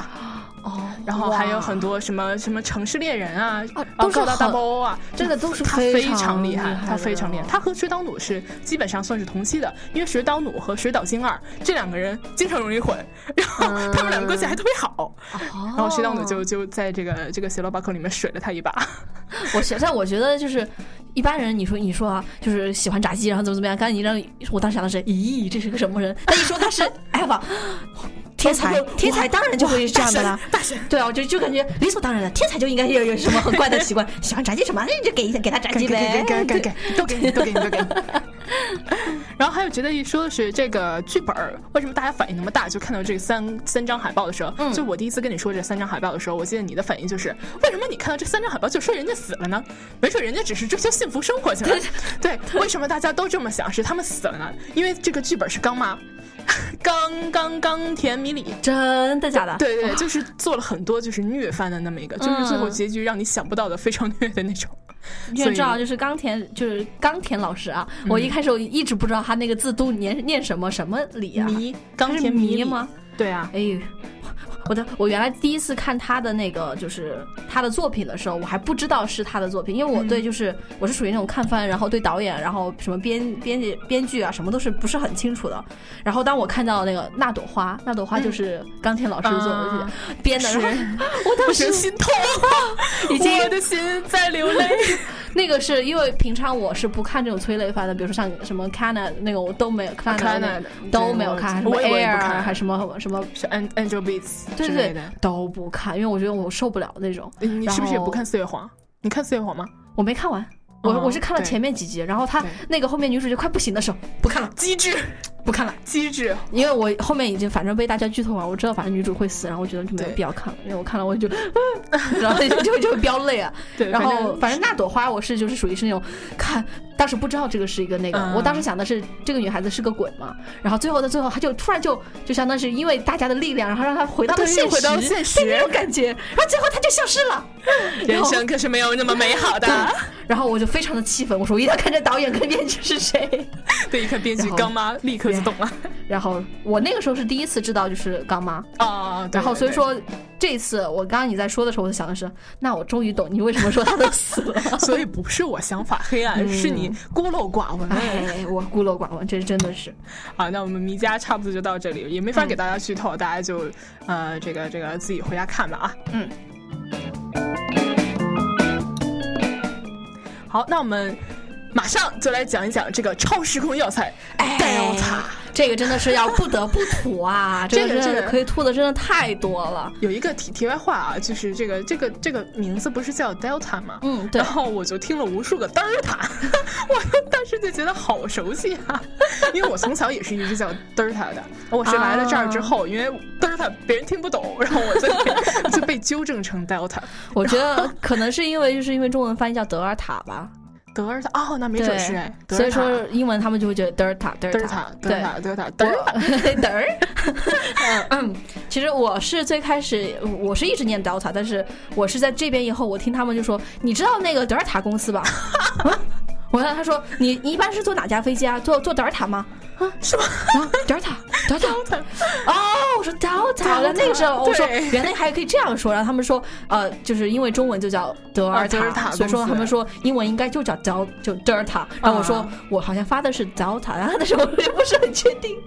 [SPEAKER 2] 哦，
[SPEAKER 1] 然后还有很多什么什么城市猎人啊，
[SPEAKER 2] 啊
[SPEAKER 1] 高达
[SPEAKER 2] 都是很
[SPEAKER 1] double 啊，
[SPEAKER 2] 真的都是
[SPEAKER 1] 他非
[SPEAKER 2] 常
[SPEAKER 1] 常厉害，他非常厉害。
[SPEAKER 2] 哦
[SPEAKER 1] 他和水岛努是基本上算是同期的，因为水岛努和水岛精二这两个人经常容易混，然后他们两个关系还特别好。然后水岛努就就在这个这个邪罗巴克里面水了他一把。
[SPEAKER 2] 我现在我觉得就是一般人，你说你说啊，就是喜欢炸鸡，然后怎么怎么样？刚才你让我当时想的是，咦，这是个什么人？但一说他是艾娃，天才，天才当然就会是这样的啦。
[SPEAKER 1] 大神，
[SPEAKER 2] 对啊，我就就感觉理所当然的，天才就应该有有什么很怪的习惯，喜欢炸鸡什么，那你就给给他炸鸡呗。
[SPEAKER 1] 给给给给，都给你，都给你，都给你。然后还有觉得一说的是这个剧本儿，为什么大家反应那么大？就看到这三三张海报的时候，
[SPEAKER 2] 嗯
[SPEAKER 1] 就我第一次跟你说这三张海报的时候，我记得你的反应就是，为什么你看到这三张海报就说人家死了呢？没准人家只是追求幸福生活去了。对，为什么大家都这么想？是他们死了呢？因为这个剧本是刚妈，刚刚刚田米里。
[SPEAKER 2] 真的假的？
[SPEAKER 1] 对对，就是做了很多就是虐番的那么一个，就是最后结局让你想不到的非常虐的那种。
[SPEAKER 2] 你也知道，就是冈田，就是冈田老师啊。我一开始我一直不知道他那个字都念念什么什么里啊？
[SPEAKER 1] 迷，
[SPEAKER 2] 他
[SPEAKER 1] 冈田迷
[SPEAKER 2] 吗？？
[SPEAKER 1] 对啊，
[SPEAKER 2] 哎呦，我的我原来第一次看他的那个就是他的作品的时候，我还不知道是他的作品，因为我对就是、我是属于那种看番，然后对导演，然后什么编编辑编剧啊，什么都是不是很清楚的。然后当我看到那个那朵花，那朵花就是冈田老师做的、
[SPEAKER 1] 啊
[SPEAKER 2] 编的，我当时
[SPEAKER 1] 我心痛，
[SPEAKER 2] 已经
[SPEAKER 1] 我的心在流泪。
[SPEAKER 2] 那个是因为平常我是不看这种催泪番的，比如说像什么 Cana 那个我都没有个都没有看，什么 Air 还什么什么
[SPEAKER 1] ，Angel Beats 之类的。
[SPEAKER 2] 都不看，因为我觉得我受不了那种。
[SPEAKER 1] 你你是不是也不看四月黄？你看四月黄吗？
[SPEAKER 2] 我没看完，我、
[SPEAKER 1] 哦
[SPEAKER 2] 我是看了前面几集，然后他那个后面女主就快不行的时候不看了，
[SPEAKER 1] 机智，
[SPEAKER 2] 不看了，
[SPEAKER 1] 机智。
[SPEAKER 2] 因为我后面已经反正被大家剧透完，我知道反正女主会死，然后我觉得就没有必要看了，因为我看了我就，然后就就就会飙泪啊。
[SPEAKER 1] 对，
[SPEAKER 2] 然后
[SPEAKER 1] 正
[SPEAKER 2] 反正那朵花我是就是属于是那种看，当时不知道这个是一个那个，
[SPEAKER 1] 嗯。
[SPEAKER 2] 我当时想的是这个女孩子是个鬼嘛，然后最后的最后，她就突然就就相当于是因为大家的力量，然后让她回到了
[SPEAKER 1] 对
[SPEAKER 2] 现实，
[SPEAKER 1] 回到现实。
[SPEAKER 2] 对那种感觉，然后最后她就消失了，
[SPEAKER 1] 人生可是没有那么美好的。
[SPEAKER 2] 然后我就非常的气愤，我说我一定要看这导演跟编剧是谁。
[SPEAKER 1] 对，一看编剧刚妈立刻就懂了。
[SPEAKER 2] 然后我那个时候是第一次知道就是刚妈，
[SPEAKER 1] 啊，
[SPEAKER 2] 然后所以，说这一次我刚刚你在说的时候，我就想的是，那我终于懂你为什么说他都死了。
[SPEAKER 1] 所以不是我想法黑暗，
[SPEAKER 2] 嗯
[SPEAKER 1] 是你孤陋寡闻。
[SPEAKER 2] 哎，我孤陋寡闻，这真的是。
[SPEAKER 1] 好，那我们迷家差不多就到这里，也没法给大家剧透，大家就呃这个这个自己回家看吧啊。
[SPEAKER 2] 嗯。
[SPEAKER 1] 好，那我们马上就来讲一讲这个超时空要塞
[SPEAKER 2] 哎
[SPEAKER 1] Delta。
[SPEAKER 2] 这个真的是要不得不吐啊！
[SPEAKER 1] 这个
[SPEAKER 2] 这个可以吐的真的太多了。
[SPEAKER 1] 有一个题题外话啊，就是这个这个这个名字不是叫 Delta 吗？
[SPEAKER 2] 嗯，对
[SPEAKER 1] 然，后我就听了无数个德尔塔，我当时就觉得好熟悉啊，因为我从小也是一直叫德尔塔的。我是来了这儿之后，因为德尔塔别人听不懂，然后我就被 就被纠正成 Delta
[SPEAKER 2] 我觉得可能是因为就是因为中文翻译叫德尔塔吧，
[SPEAKER 1] 德尔塔。哦，那没准是哎，
[SPEAKER 2] 所以说英文他们就会觉得德尔塔，德尔
[SPEAKER 1] 德尔塔，德尔。塔，德尔塔，德尔塔。
[SPEAKER 2] 我德尔，嗯，其实我是最开始我是一直念 Delta，但是我是在这边以后，我听他们就说，你知道那个德尔塔公司吧？啊 我让他说，你你一般是坐哪架飞机啊？坐坐德尔塔吗？啊，是吗？啊，德尔塔，德尔塔，哦，我说后那个时候我说原来还可以这样说，然后他们说，呃，就是因为中文就叫德尔
[SPEAKER 1] 塔
[SPEAKER 2] 所以说他们说英文应该就叫 Del 就 Delta，然后我说
[SPEAKER 1] 啊。
[SPEAKER 2] 我好像发的是 Delta，然后那时候我也不是很确定，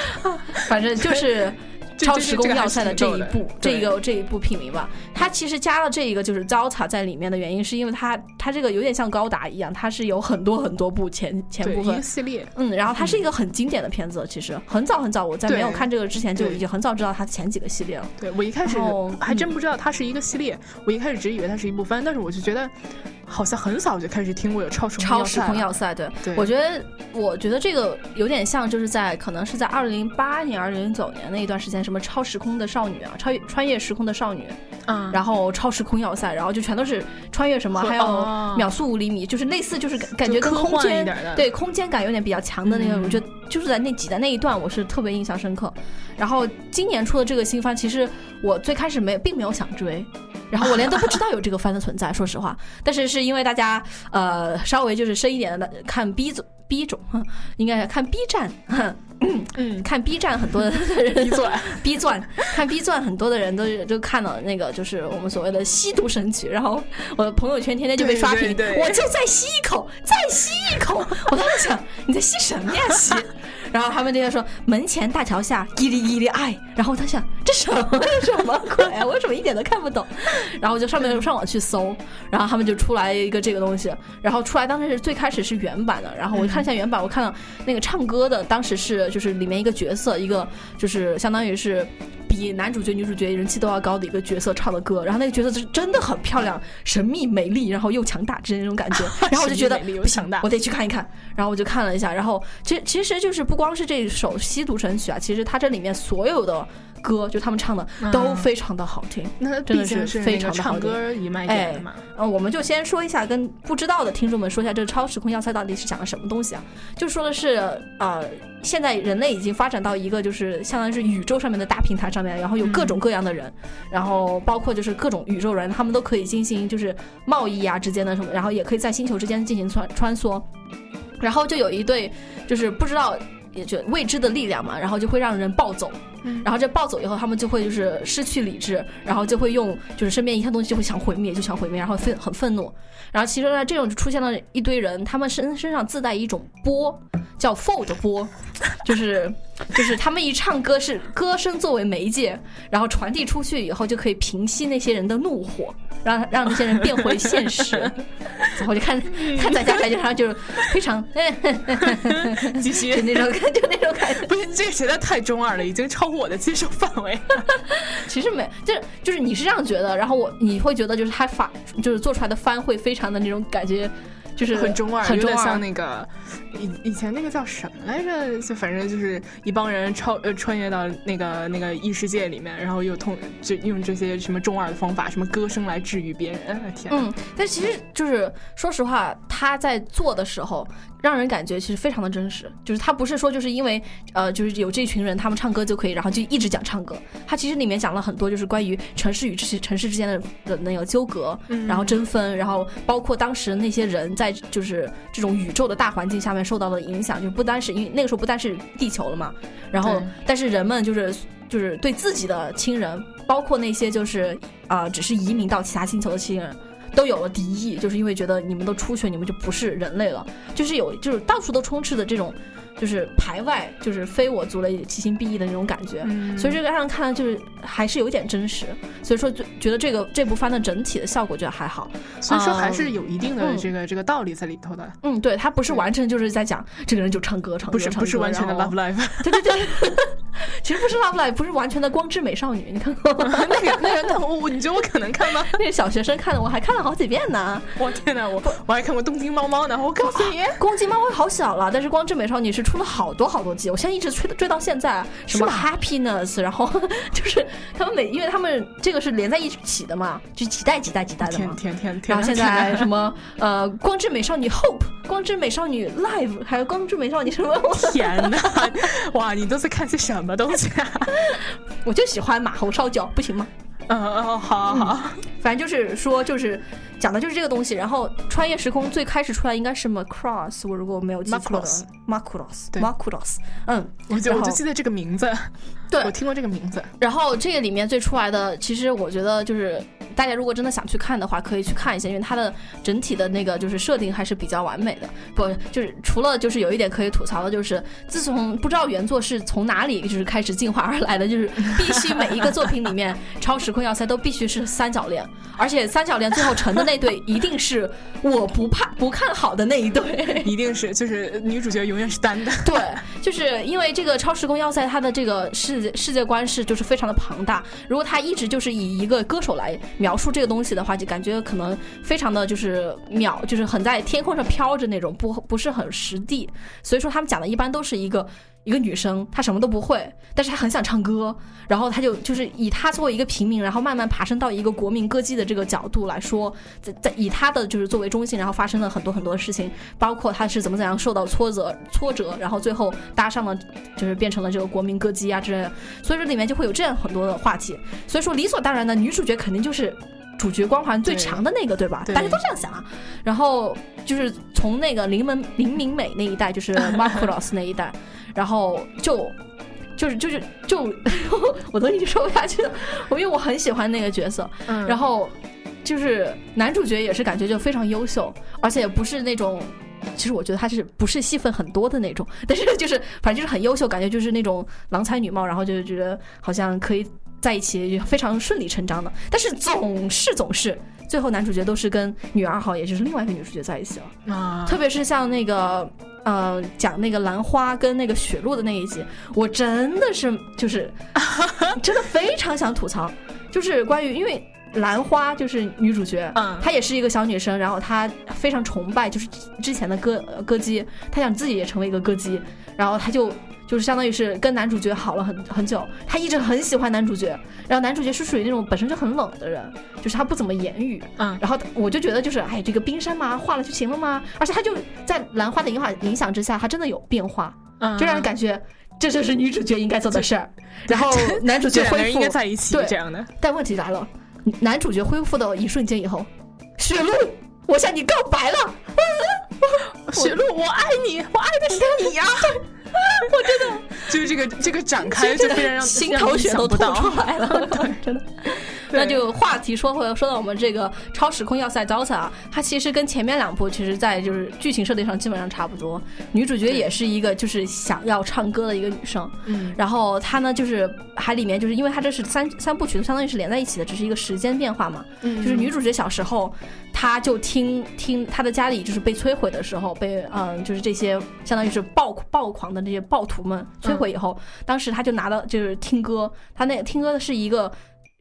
[SPEAKER 2] 反正就是。
[SPEAKER 1] 这
[SPEAKER 2] 超时空要塞的这一部，这
[SPEAKER 1] 对
[SPEAKER 2] 个这一部品名吧，它其实加了这一个就是 Delta 在里面的原因，是因为它它这个有点像高达一样，它是有很多很多部前前，部分
[SPEAKER 1] 一个，系列。
[SPEAKER 2] 嗯，然后它是一个很经典的片子，其实很早很早，我在没有看这个之前就已经很早知道它前几个系列了。
[SPEAKER 1] 对我一开始还真不知道它是一个系列，我一开始只以为它是一部番，但是我就觉得好像很早就开始听过有超时空
[SPEAKER 2] 超时
[SPEAKER 1] 要塞了
[SPEAKER 2] 空要塞，对。
[SPEAKER 1] 对。
[SPEAKER 2] 我觉得，我觉得这个有点像，就是在可能是在二零零八年、二零零九年那一段时间，什么超时空的少女啊，超越穿越时空的少女，
[SPEAKER 1] 嗯，
[SPEAKER 2] 然后超时空要塞，然后就全都是穿越什么，还有
[SPEAKER 1] 哦
[SPEAKER 2] 秒速五厘米，就是类似，就是感感觉跟空间对空间感有点比较强的那个，
[SPEAKER 1] 嗯。
[SPEAKER 2] 我觉得就是在那几的那一段，我是特别印象深刻。然后今年出的这个新番，其实我最开始没并没有想追。然后我连都不知道有这个番的存在，说实话。但是是因为大家呃稍微就是深一点的看 B 组 B 种，哼应该是看 B 站，哼
[SPEAKER 1] 嗯，
[SPEAKER 2] 看 B 站很多的人
[SPEAKER 1] B 钻
[SPEAKER 2] B 钻，看 B 钻很多的人都是就看到那个就是我们所谓的吸毒神曲，然后我的朋友圈天天就被刷屏，
[SPEAKER 1] 对对对
[SPEAKER 2] 我就再吸一口，再吸一口。我当时想你在吸什么呀吸？然后他们就在说门前大桥下一哩一哩爱，然后他想这什么什么鬼啊？我怎么一点都看不懂？然后我就上面上网去搜，然后他们就出来一个这个东西，然后出来当时是最开始是原版的，然后我看一下原版，我看到那个唱歌的当时是就是里面一个角色，一个就是相当于是。比男主角、女主角人气都要高的一个角色唱的歌，然后那个角色是真的很漂亮、神秘、美丽，然后又强大之类那种感觉。然后我就觉得不行
[SPEAKER 1] 强大
[SPEAKER 2] 我得去看一看。然后我就看了一下，然后其其实就是不光是这首吸毒神曲啊，其实它这里面所有的歌，就他们唱的都非常的好听。
[SPEAKER 1] 那
[SPEAKER 2] 真的是非常的好听
[SPEAKER 1] 唱歌一脉点的嘛。
[SPEAKER 2] 嗯，我们就先说一下，跟不知道的听众们说一下，这个超时空要塞到底是讲的什么东西啊？就说的是，呃，现在人类已经发展到一个就是相当于是宇宙上面的大平台上面，然后有各种各样的人，然后包括就是各种宇宙人，他们都可以进行就是贸易啊之间的什么，然后也可以在星球之间进行穿穿梭，然后就有一对就是不知道。也就未知的力量嘛，然后就会让人暴走，然后这暴走以后，他们就会就是失去理智，然后就会用就是身边一切东西就会想毁灭，就想毁灭，然后愤很愤怒。然后其实呢，这种就出现了一堆人，他们身身上自带一种波，叫 fold 波，就 是就是他们一唱歌是歌声作为媒介，然后传递出去以后就可以平息那些人的怒火，让让那些人变回现实。然后就看 看大家宅经上就是非常
[SPEAKER 1] 继续
[SPEAKER 2] 就那种感就那种感觉。
[SPEAKER 1] 不是这个实在太中二了，已经超乎我的接受范围。
[SPEAKER 2] 其实没，就是就是你是这样觉得，然后我你会觉得就是他发就是做出来的番会非常的那种感觉，就是
[SPEAKER 1] 很中二，
[SPEAKER 2] 很
[SPEAKER 1] 像。那个以以前那个叫什么来着？就反正就是一帮人超呃穿越到那个那个异世界里面，然后又通就用这些什么中二的方法，什么歌声来治愈别人。哎天哪，
[SPEAKER 2] 嗯，但其实就是说实话，他在做的时候，让人感觉其实非常的真实。就是他不是说就是因为呃，就是有这群人他们唱歌就可以，然后就一直讲唱歌。他其实里面讲了很多，就是关于城市与这些城市之间的的那个纠葛，然后争分，然后包括当时那些人在就是这种宇宙的大环境下面受到的影响，就不单是因为那个时候不单是地球了嘛，然后但是人们就是就是对自己的亲人，包括那些就是啊、呃只是移民到其他星球的亲人。都有了敌意，就是因为觉得你们都出去，你们就不是人类了，就是有，就是到处都充斥的这种，就是排外，就是非我族类，其心必异的那种感觉。
[SPEAKER 1] 嗯
[SPEAKER 2] 所以这个让人看就是还是有一点真实，所以说就觉得这个这部番的整体的效果觉得还好。
[SPEAKER 1] 所以说还是有一定的
[SPEAKER 2] 嗯
[SPEAKER 1] 这个、这个道理在里头的，
[SPEAKER 2] 嗯，对，他不是完全就是在讲这个人就唱歌唱歌，
[SPEAKER 1] 不是
[SPEAKER 2] 唱
[SPEAKER 1] 不是完全的 love life。
[SPEAKER 2] 对 对对，其实不是 Love life，不是完全的光之美少女，你看过吗？
[SPEAKER 1] 那个那个那我我你觉得我可能看吗？
[SPEAKER 2] 那个小学生看的，我还看了好几遍呢。
[SPEAKER 1] 我天哪，我我还看过《东京猫猫》呢。我告诉你，
[SPEAKER 2] 公鸡猫猫好小了，但是光之美少女是出了好多好多季，我现在一直追追到现在，什么 Happiness，然后 就是他们每，因为他们这个是连在一起的嘛，就几代几代几代的嘛。
[SPEAKER 1] 天天天哪，
[SPEAKER 2] 然后现在什么 呃，光之美少女 Hope，光之美少女 Live，还有光之美少女什么，
[SPEAKER 1] 天呐，哇，你都是看些什么东西啊？
[SPEAKER 2] 我就喜欢马猴烧脚，不行吗？
[SPEAKER 1] 嗯嗯，好好好，
[SPEAKER 2] 反正就是说，就是讲的就是这个东西。然后穿越时空最开始出来应该是 Macross，我如果没有记错的
[SPEAKER 1] Macross
[SPEAKER 2] Macross
[SPEAKER 1] 对。
[SPEAKER 2] Macross，嗯，
[SPEAKER 1] 我就我就记得这个名字，
[SPEAKER 2] 对。
[SPEAKER 1] 我听过这个名字。
[SPEAKER 2] 然后这个里面最出来的，其实我觉得就是大家如果真的想去看的话，可以去看一下，因为它的整体的那个就是设定还是比较完美的。不，就是除了就是有一点可以吐槽的，就是自从不知道原作是从哪里就是开始进化而来的，就是必须每一个作品里面超时空要塞都必须是三角恋，而且三角恋最后成的那对一定是我不怕不看好的那一对。
[SPEAKER 1] 一定是，就是女主角永远是单的。
[SPEAKER 2] 对，就是因为这个超时空要塞，它的这个世界世界观是就是非常的庞大。如果它一直就是以一个歌手来描述这个东西的话，就感觉可能非常的就是渺，就是很在天空上飘着那种，不不是很实地。所以说他们讲的一般都是一个。一个女生，她什么都不会，但是她很想唱歌，然后她就就是以她作为一个平民，然后慢慢爬升到一个国民歌姬的这个角度来说，在在以她的就是作为中心，然后发生了很多很多的事情，包括她是怎么怎样受到挫折挫折，然后最后搭上了就是变成了这个国民歌姬啊之类的，所以说里面就会有这样很多的话题，所以说理所当然的女主角肯定就是。主角光环最
[SPEAKER 1] 对
[SPEAKER 2] 强的那个，对吧？大家都这样想啊。然后就是从那个林门林明美那一代，就是 Marcos 那一代，然后就就是就是就，我都已经说不下去了，我因为我很喜欢那个角色，
[SPEAKER 1] 嗯
[SPEAKER 2] 然后就是男主角也是感觉就非常优秀，而且也不是那种。其实我觉得他是不是戏份很多的那种，但是就是反正就是很优秀，感觉就是那种郎才女貌，然后就觉得好像可以在一起，非常顺理成章的。但是总是总是最后男主角都是跟女二号，也就是另外一个女主角在一起了。
[SPEAKER 1] 啊，
[SPEAKER 2] 特别是像那个呃讲那个兰花跟那个雪落的那一集，我真的是就是 真的非常想吐槽，就是关于因为。兰花就是女主角，
[SPEAKER 1] 嗯
[SPEAKER 2] 她也是一个小女生，然后她非常崇拜就是之前的歌呃歌姬，她想自己也成为一个歌姬，然后她就就是相当于是跟男主角好了很很久，她一直很喜欢男主角，然后男主角是属于那种本身就很冷的人，就是他不怎么言语，
[SPEAKER 1] 嗯
[SPEAKER 2] 然后我就觉得就是，哎，这个冰山嘛，化了就行了吗？而且他就在兰花的影响影响之下，他真的有变化，
[SPEAKER 1] 嗯
[SPEAKER 2] 就让人感觉这就是女主角应该做的事儿。然后男主角恢复
[SPEAKER 1] 人应该，在一起
[SPEAKER 2] 对
[SPEAKER 1] 这样的。
[SPEAKER 2] 但问题来了，男主角恢复的一瞬间以后，雪露，我向你告白了。
[SPEAKER 1] 雪露，我爱你，我爱的是你呀！就是这个这个展开就非常让
[SPEAKER 2] 心头血都吐出来了，真的。那就话题说回说到我们这个超时空要塞 Delta 啊，它其实跟前面两部其实，在就是剧情设定上基本上差不多。女主角也是一个就是想要唱歌的一个女生，
[SPEAKER 1] 嗯
[SPEAKER 2] 然后她呢就是还里面就是因为她这是三三部曲，相当于是连在一起的，只是一个时间变化嘛。
[SPEAKER 1] 嗯
[SPEAKER 2] 就是女主角小时候，她就听听她的家里就是被摧毁的时候，被嗯就是这些相当于是暴暴狂的这些暴徒们摧毁以后，当时他就拿到就是听歌，他那个听歌的是一个。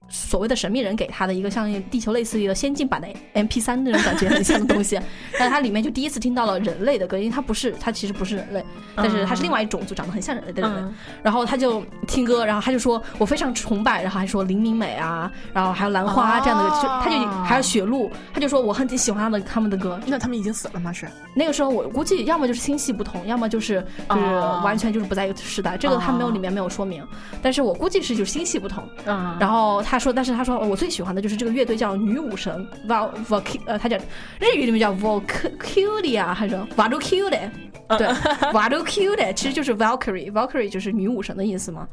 [SPEAKER 2] 所谓的神秘人给他的一个像地球类似于的先进版的 M P 三那种感觉很像的东西，但是它里面就第一次听到了人类的歌，因为他不是，他其实不是人类，但是他是另外一种族，长得很像人类的人类。
[SPEAKER 1] 嗯
[SPEAKER 2] 然后他就听歌，然后他就说我非常崇拜，然后还说林明美啊，然后还有兰花啊这样的，就他就还有雪露，他就说我很喜欢他的他们的歌。
[SPEAKER 1] 那他们已经死了吗？是
[SPEAKER 2] 那个时候我估计要么就是星系不同，要么就是就是
[SPEAKER 1] 哦
[SPEAKER 2] 完全就是不在一个时代，这个他没有里面没有说明，但是我估计是就是星系不同。
[SPEAKER 1] 嗯
[SPEAKER 2] 然后他说，但是他说我最喜欢的就是这个乐队叫女武神 Val Val 呃，他叫日语里面叫 Valkyria 还是 Valkyrie 对 Valkyrie 其实就是 Valkyrie Valkyrie 就是女武神的意思嘛。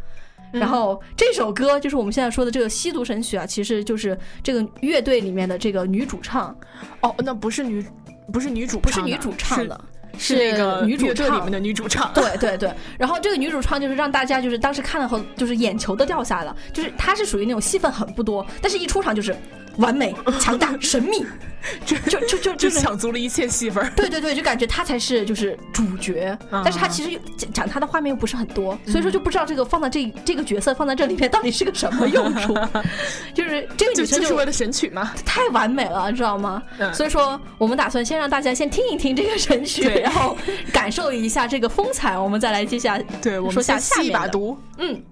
[SPEAKER 2] 然后这首歌就是我们现在说的这个吸毒神曲啊，其实就是这个乐队里面的这个女主唱，
[SPEAKER 1] 哦，那不是女不是女主唱
[SPEAKER 2] 不是女主唱的，
[SPEAKER 1] 是是那个
[SPEAKER 2] 女主唱
[SPEAKER 1] 乐队里面的女主唱。
[SPEAKER 2] 对对对，然后这个女主唱就是让大家就是当时看了后就是眼球都掉下来了，就是她是属于那种戏份很不多，但是一出场就是完美、强大、神秘，就就就就
[SPEAKER 1] 就抢足了一切戏份儿。
[SPEAKER 2] 对对对，就感觉他才是就是主角，但是他其实讲讲她的画面又不是很多，所以说就不知道这个放在这这个角色放在这里面到底是个什么用处，就是这个
[SPEAKER 1] 就
[SPEAKER 2] 女生
[SPEAKER 1] 就是为了神曲嘛。
[SPEAKER 2] 太完美了，你知道吗？
[SPEAKER 1] 嗯
[SPEAKER 2] 所以说，我们打算先让大家先听一听这个神曲，然后感受一下这个风采，我们再来接下
[SPEAKER 1] 对，我们
[SPEAKER 2] 下下一
[SPEAKER 1] 把毒。
[SPEAKER 2] 嗯。
[SPEAKER 1] 「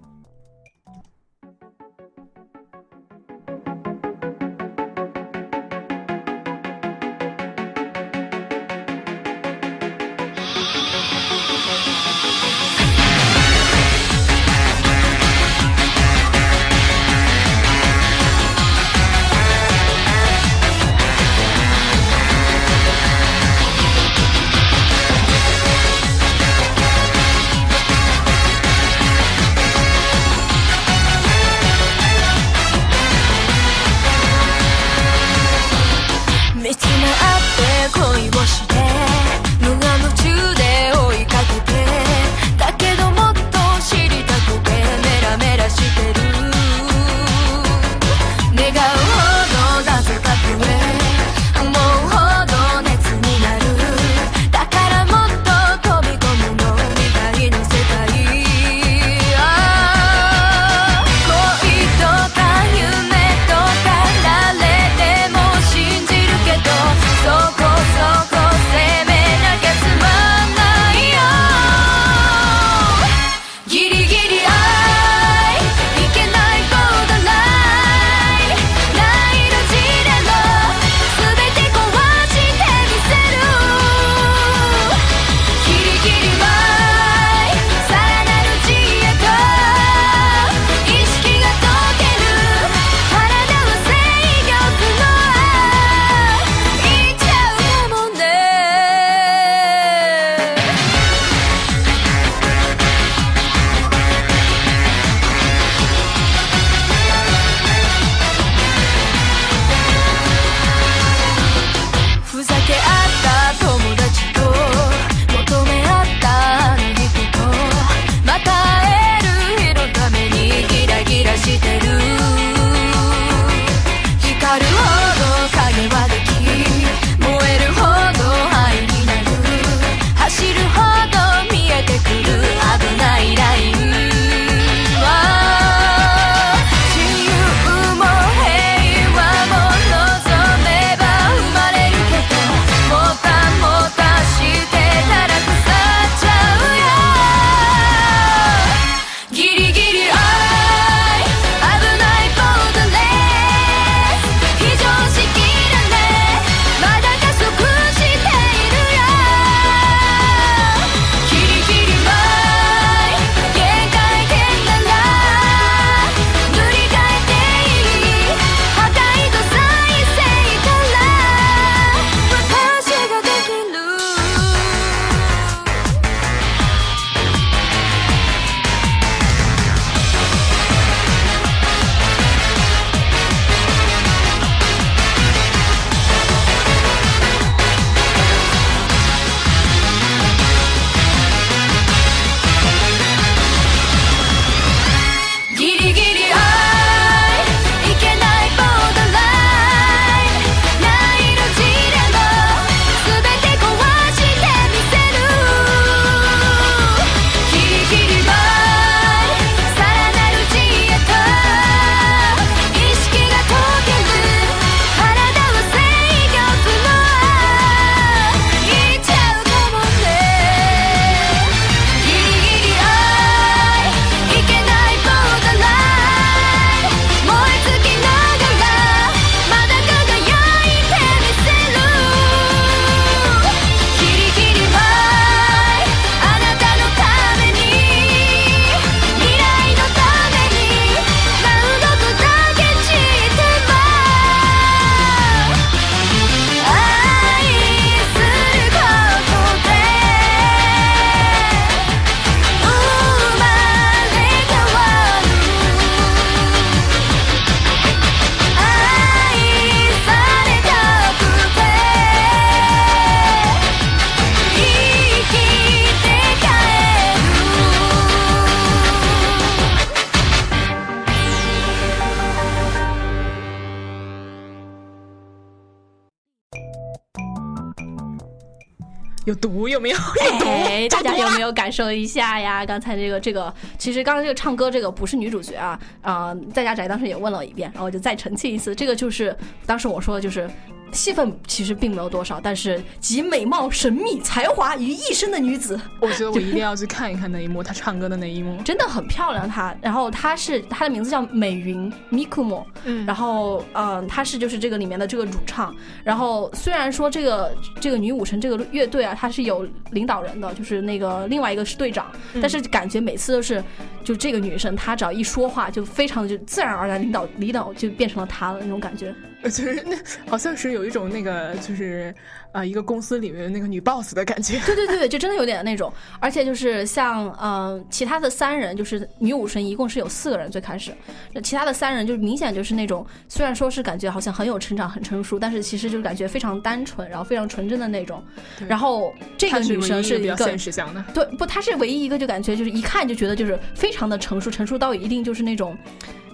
[SPEAKER 1] 有毒有没有？有毒，
[SPEAKER 2] 哎，大家有没有感受一下呀？刚才这个这个，其实刚才这个唱歌这个不是女主角啊，啊、在家宅当时也问了一遍，然后我就再澄清一次，这个就是当时我说的就是。戏份其实并没有多少，但是集美貌、神秘、才华于一身的女子，
[SPEAKER 1] 我觉得我一定要去看一看那一幕，她唱歌的那一幕。
[SPEAKER 2] 真的很漂亮。她，然后她是她的名字叫美云 Mikumo，
[SPEAKER 1] 嗯
[SPEAKER 2] 然后嗯，她是就是这个里面的这个主唱。然后虽然说这个这个女武神这个乐队啊，她是有领导人的，就是那个另外一个是队长，但是感觉每次都是就这个女生她只要一说话，就非常的就自然而然领导领导就变成了她的那种感觉。
[SPEAKER 1] 就是那好像是有一种那个就是呃一个公司里面的那个女 boss 的感觉。
[SPEAKER 2] 对对对，就真的有点那种，而且就是像嗯、呃其他的三人，就是女武神一共是有四个人最开始，那其他的三人就是明显就是那种，虽然说是感觉好像很有成长、很成熟，但是其实就是感觉非常单纯，然后非常纯真的那种。然后这个女生是一个
[SPEAKER 1] 比较现实向的。
[SPEAKER 2] 对，不，她是唯一一个就感觉就是一看就觉得就是非常的成熟，成熟到一定就是那种。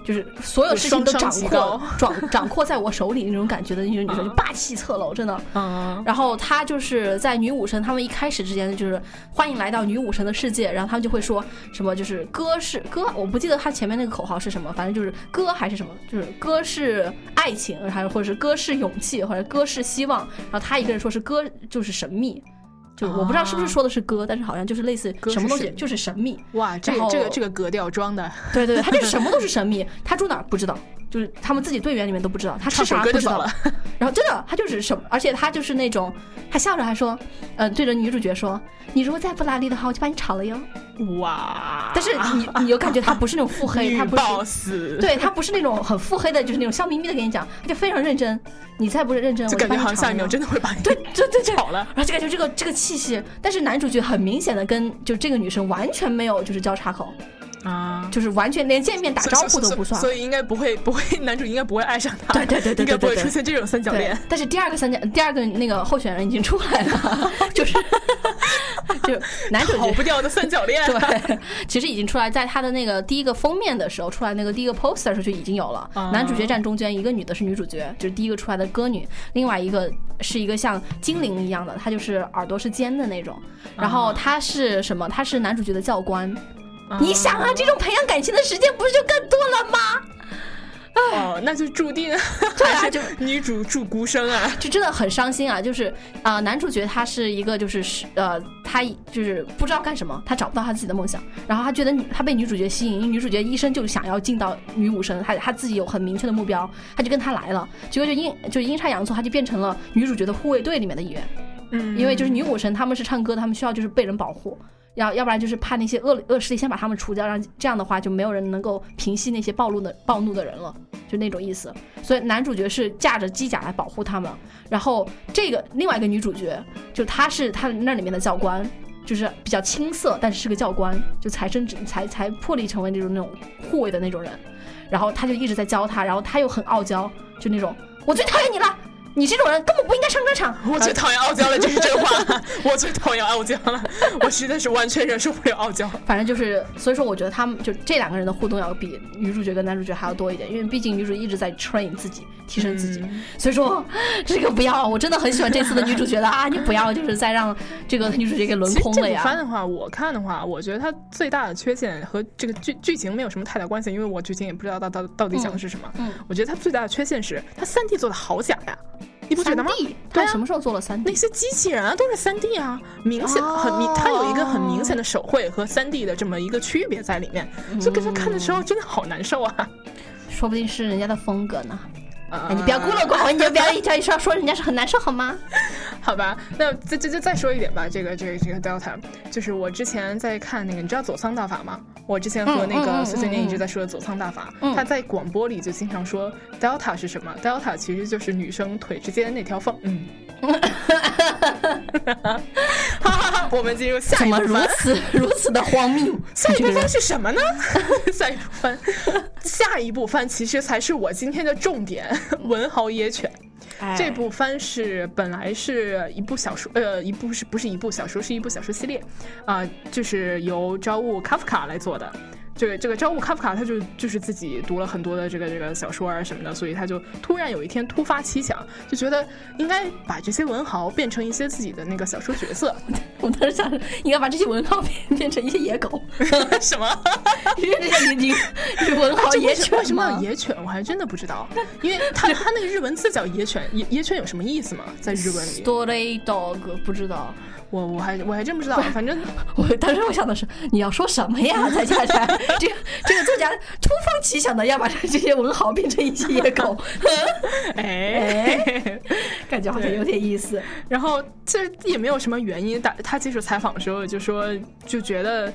[SPEAKER 2] 就是所有事情都掌
[SPEAKER 1] 商极高
[SPEAKER 2] 握 掌掌握在我手里那种感觉的那种女生，就霸气侧漏，真的。
[SPEAKER 1] 嗯，
[SPEAKER 2] 然后她就是在女武神他们一开始之间就是欢迎来到女武神的世界，然后他们就会说什么就是歌是歌，我不记得他前面那个口号是什么，反正就是歌还是什么，就是歌是爱情，还是或者是歌是勇气，或者歌是希望，然后他一个人说是歌就是神秘。就我不知道是不是说的是歌，但是好像就是类似什么东西就是神秘，
[SPEAKER 1] 哇，这个这个这个格调装的，
[SPEAKER 2] 对对对，他就是什么都是神秘，他住哪儿不知道，就是他们自己队员里面都不知道，他吃
[SPEAKER 1] 唱首
[SPEAKER 2] 啥不知道
[SPEAKER 1] 了。
[SPEAKER 2] 然后真的，他就是什么，而且他就是那种，他笑着还说，呃，对着女主角说，你如果再不拉力的话，我就把你炒了哟。
[SPEAKER 1] 哇！
[SPEAKER 2] 但是你你又感觉他不是那种腹黑，他不是。对他不是那种很腹黑的，就是那种笑眯眯的跟你讲，他就非常认真。你再不认真，我
[SPEAKER 1] 感觉好像下一秒真的会把你
[SPEAKER 2] 对对对对，
[SPEAKER 1] 炒了。
[SPEAKER 2] 然后就感觉这个这个气气息，但是男主角很明显的跟就这个女生完全没有就是交叉口，
[SPEAKER 1] 啊。
[SPEAKER 2] 就是完全连见面打招呼都不算。
[SPEAKER 1] 所以应该不会不会，男主应该不会爱上他。
[SPEAKER 2] 对对对
[SPEAKER 1] 应该不会出现这种三角恋。，
[SPEAKER 2] 但是第二个三角，第二个那个候选人已经出来了，就是就男主角。
[SPEAKER 1] 逃不掉的三角恋。
[SPEAKER 2] 对，其实已经出来，在他的那个第一个封面的时候，出来那个第一个 poster 的时候就已经有了。
[SPEAKER 1] 啊
[SPEAKER 2] 男主角站中间，一个女的是女主角，就是第一个出来的歌女；另外一个是一个像精灵一样的，她就是耳朵是尖的那种。然后她是什么？她是男主角的教官。
[SPEAKER 1] 啊
[SPEAKER 2] 你想啊，这种培养感情的时间不是就更多了吗？
[SPEAKER 1] 哦，那就注定
[SPEAKER 2] 对啊就
[SPEAKER 1] 女主祝孤生啊。
[SPEAKER 2] 就真的很伤心啊！就是呃，男主角他是一个就是是呃，他就是不知道干什么，他找不到他自己的梦想，然后他觉得女他被女主角吸引，因为女主角一生就想要进到女武神，他他自己有很明确的目标，他就跟他来了，结果就阴就阴差阳错，他就变成了女主角的护卫队里面的一员，
[SPEAKER 1] 嗯
[SPEAKER 2] 因为就是女武神他们是唱歌，他们需要就是被人保护。要要不然就是怕那些恶恶势力先把他们除掉，让这样的话就没有人能够平息那些暴怒的暴怒的人了，就那种意思。所以男主角是驾着机甲来保护他们，然后这个另外一个女主角就她是他那里面的教官，就是比较青涩，但是是个教官，就才升才才破例成为那种那种护卫的那种人。然后他就一直在教他，然后他又很傲娇，就那种我最讨厌你了，你这种人根本不应该上战场。
[SPEAKER 1] 我最讨厌傲娇了，这是这话。我最讨厌傲娇了，我实在是完全忍受不了傲娇。
[SPEAKER 2] 反正就是，所以说我觉得他们就这两个人的互动要比女主角跟男主角还要多一点，因为毕竟女主一直在 train 自己，提升自己。
[SPEAKER 1] 嗯
[SPEAKER 2] 所以说这个不要，我真的很喜欢这次的女主角的啊！你不要就是再让这个女主角给轮空了呀。
[SPEAKER 1] 番的话，我看的话，我觉得它最大的缺陷和这个剧剧情没有什么太大关系，因为我剧情也不知道到到到底讲的是什么。
[SPEAKER 2] 嗯
[SPEAKER 1] 我觉得它最大的缺陷是它三 D 做的好假呀，你不觉得吗？
[SPEAKER 2] 他什么时候做了三 D？
[SPEAKER 1] 那些机器人啊，都是三 D 啊，明显
[SPEAKER 2] 哦
[SPEAKER 1] 很明，它有一个很明显的手绘和三 D 的这么一个区别在里面，
[SPEAKER 2] 嗯
[SPEAKER 1] 就跟他看的时候真的好难受啊！
[SPEAKER 2] 说不定是人家的风格呢。
[SPEAKER 1] 啊
[SPEAKER 2] 哎，你不要孤陋寡闻，你就不要一直说说人家是很难受好吗？
[SPEAKER 1] 好吧，那再再再再说一点吧，这个这个这个 Delta，就是我之前在看那个，你知道走仓大法吗？我之前和那个碎碎念
[SPEAKER 2] 嗯
[SPEAKER 1] 一直在说的走仓大法，
[SPEAKER 2] 嗯
[SPEAKER 1] 他在广播里就经常说 Delta 是什么？Delta 其实就是女生腿之间那条缝。嗯，我们进入下
[SPEAKER 2] 怎么如。此 如此的荒谬？
[SPEAKER 1] 下一部番是什么呢？下一部番，下一部番其实才是我今天的重点，《文豪野犬》。
[SPEAKER 2] 哎
[SPEAKER 1] 这部番是本来是一部小说，呃，一部是不是一部小说，是一部小说系列，啊、就是由朝雾卡夫卡来做的。这个这个朝雾卡夫卡，他就就是自己读了很多的这个这个小说啊什么的，所以他就突然有一天突发奇想，就觉得应该把这些文豪变成一些自己的那个小说角色。
[SPEAKER 2] 我当时想，应该把这些文豪变变成一些野狗，
[SPEAKER 1] 什么？
[SPEAKER 2] 因为这些已经是文豪野犬
[SPEAKER 1] 为什么要
[SPEAKER 2] 吗？
[SPEAKER 1] 野犬？我还真的不知道，因为他他那个日文字叫野犬，野野犬有什么意思吗？在日文里
[SPEAKER 2] ，Stray dog 不知道，
[SPEAKER 1] 我我还我还真不知道，反正
[SPEAKER 2] 我当时我想的是你要说什么呀，蔡佳佳？这个这个作家突发奇想的要把这些文豪变成一些野狗，
[SPEAKER 1] 哎。
[SPEAKER 2] 感觉好像有点意思。
[SPEAKER 1] 然后其实也没有什么原因，他他接受采访的时候就说就觉得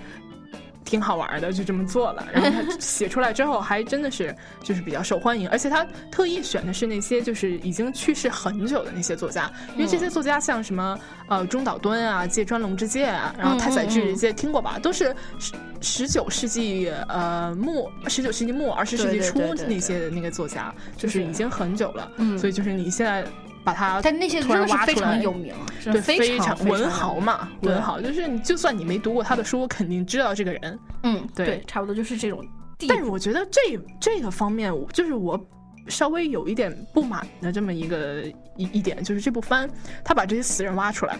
[SPEAKER 1] 挺好玩的，就这么做了。然后他 写出来之后，还真的是就是比较受欢迎，而且他特意选的是那些就是已经去世很久的那些作家，因为这些作家像什么呃中岛敦啊、芥川龙之介啊，然后太宰治这些听过吧，都是十十九世纪呃末十九世纪末二十世纪初那些那个作家，就是
[SPEAKER 2] 就是
[SPEAKER 1] 已经很久了，
[SPEAKER 2] 嗯
[SPEAKER 1] 所以就是你现在。把它
[SPEAKER 2] 但那些
[SPEAKER 1] 突
[SPEAKER 2] 真的是非常有名，真
[SPEAKER 1] 对，
[SPEAKER 2] 非
[SPEAKER 1] 非
[SPEAKER 2] 常
[SPEAKER 1] 文豪嘛，文豪就是你，就算你没读过他的书，肯定知道这个人。
[SPEAKER 2] 嗯，
[SPEAKER 1] 对
[SPEAKER 2] 对，差不多就是这种地
[SPEAKER 1] 但是我觉得这这个方面，就是我稍微有一点不满的这么一个一一点，就是这部番他把这些死人挖出来。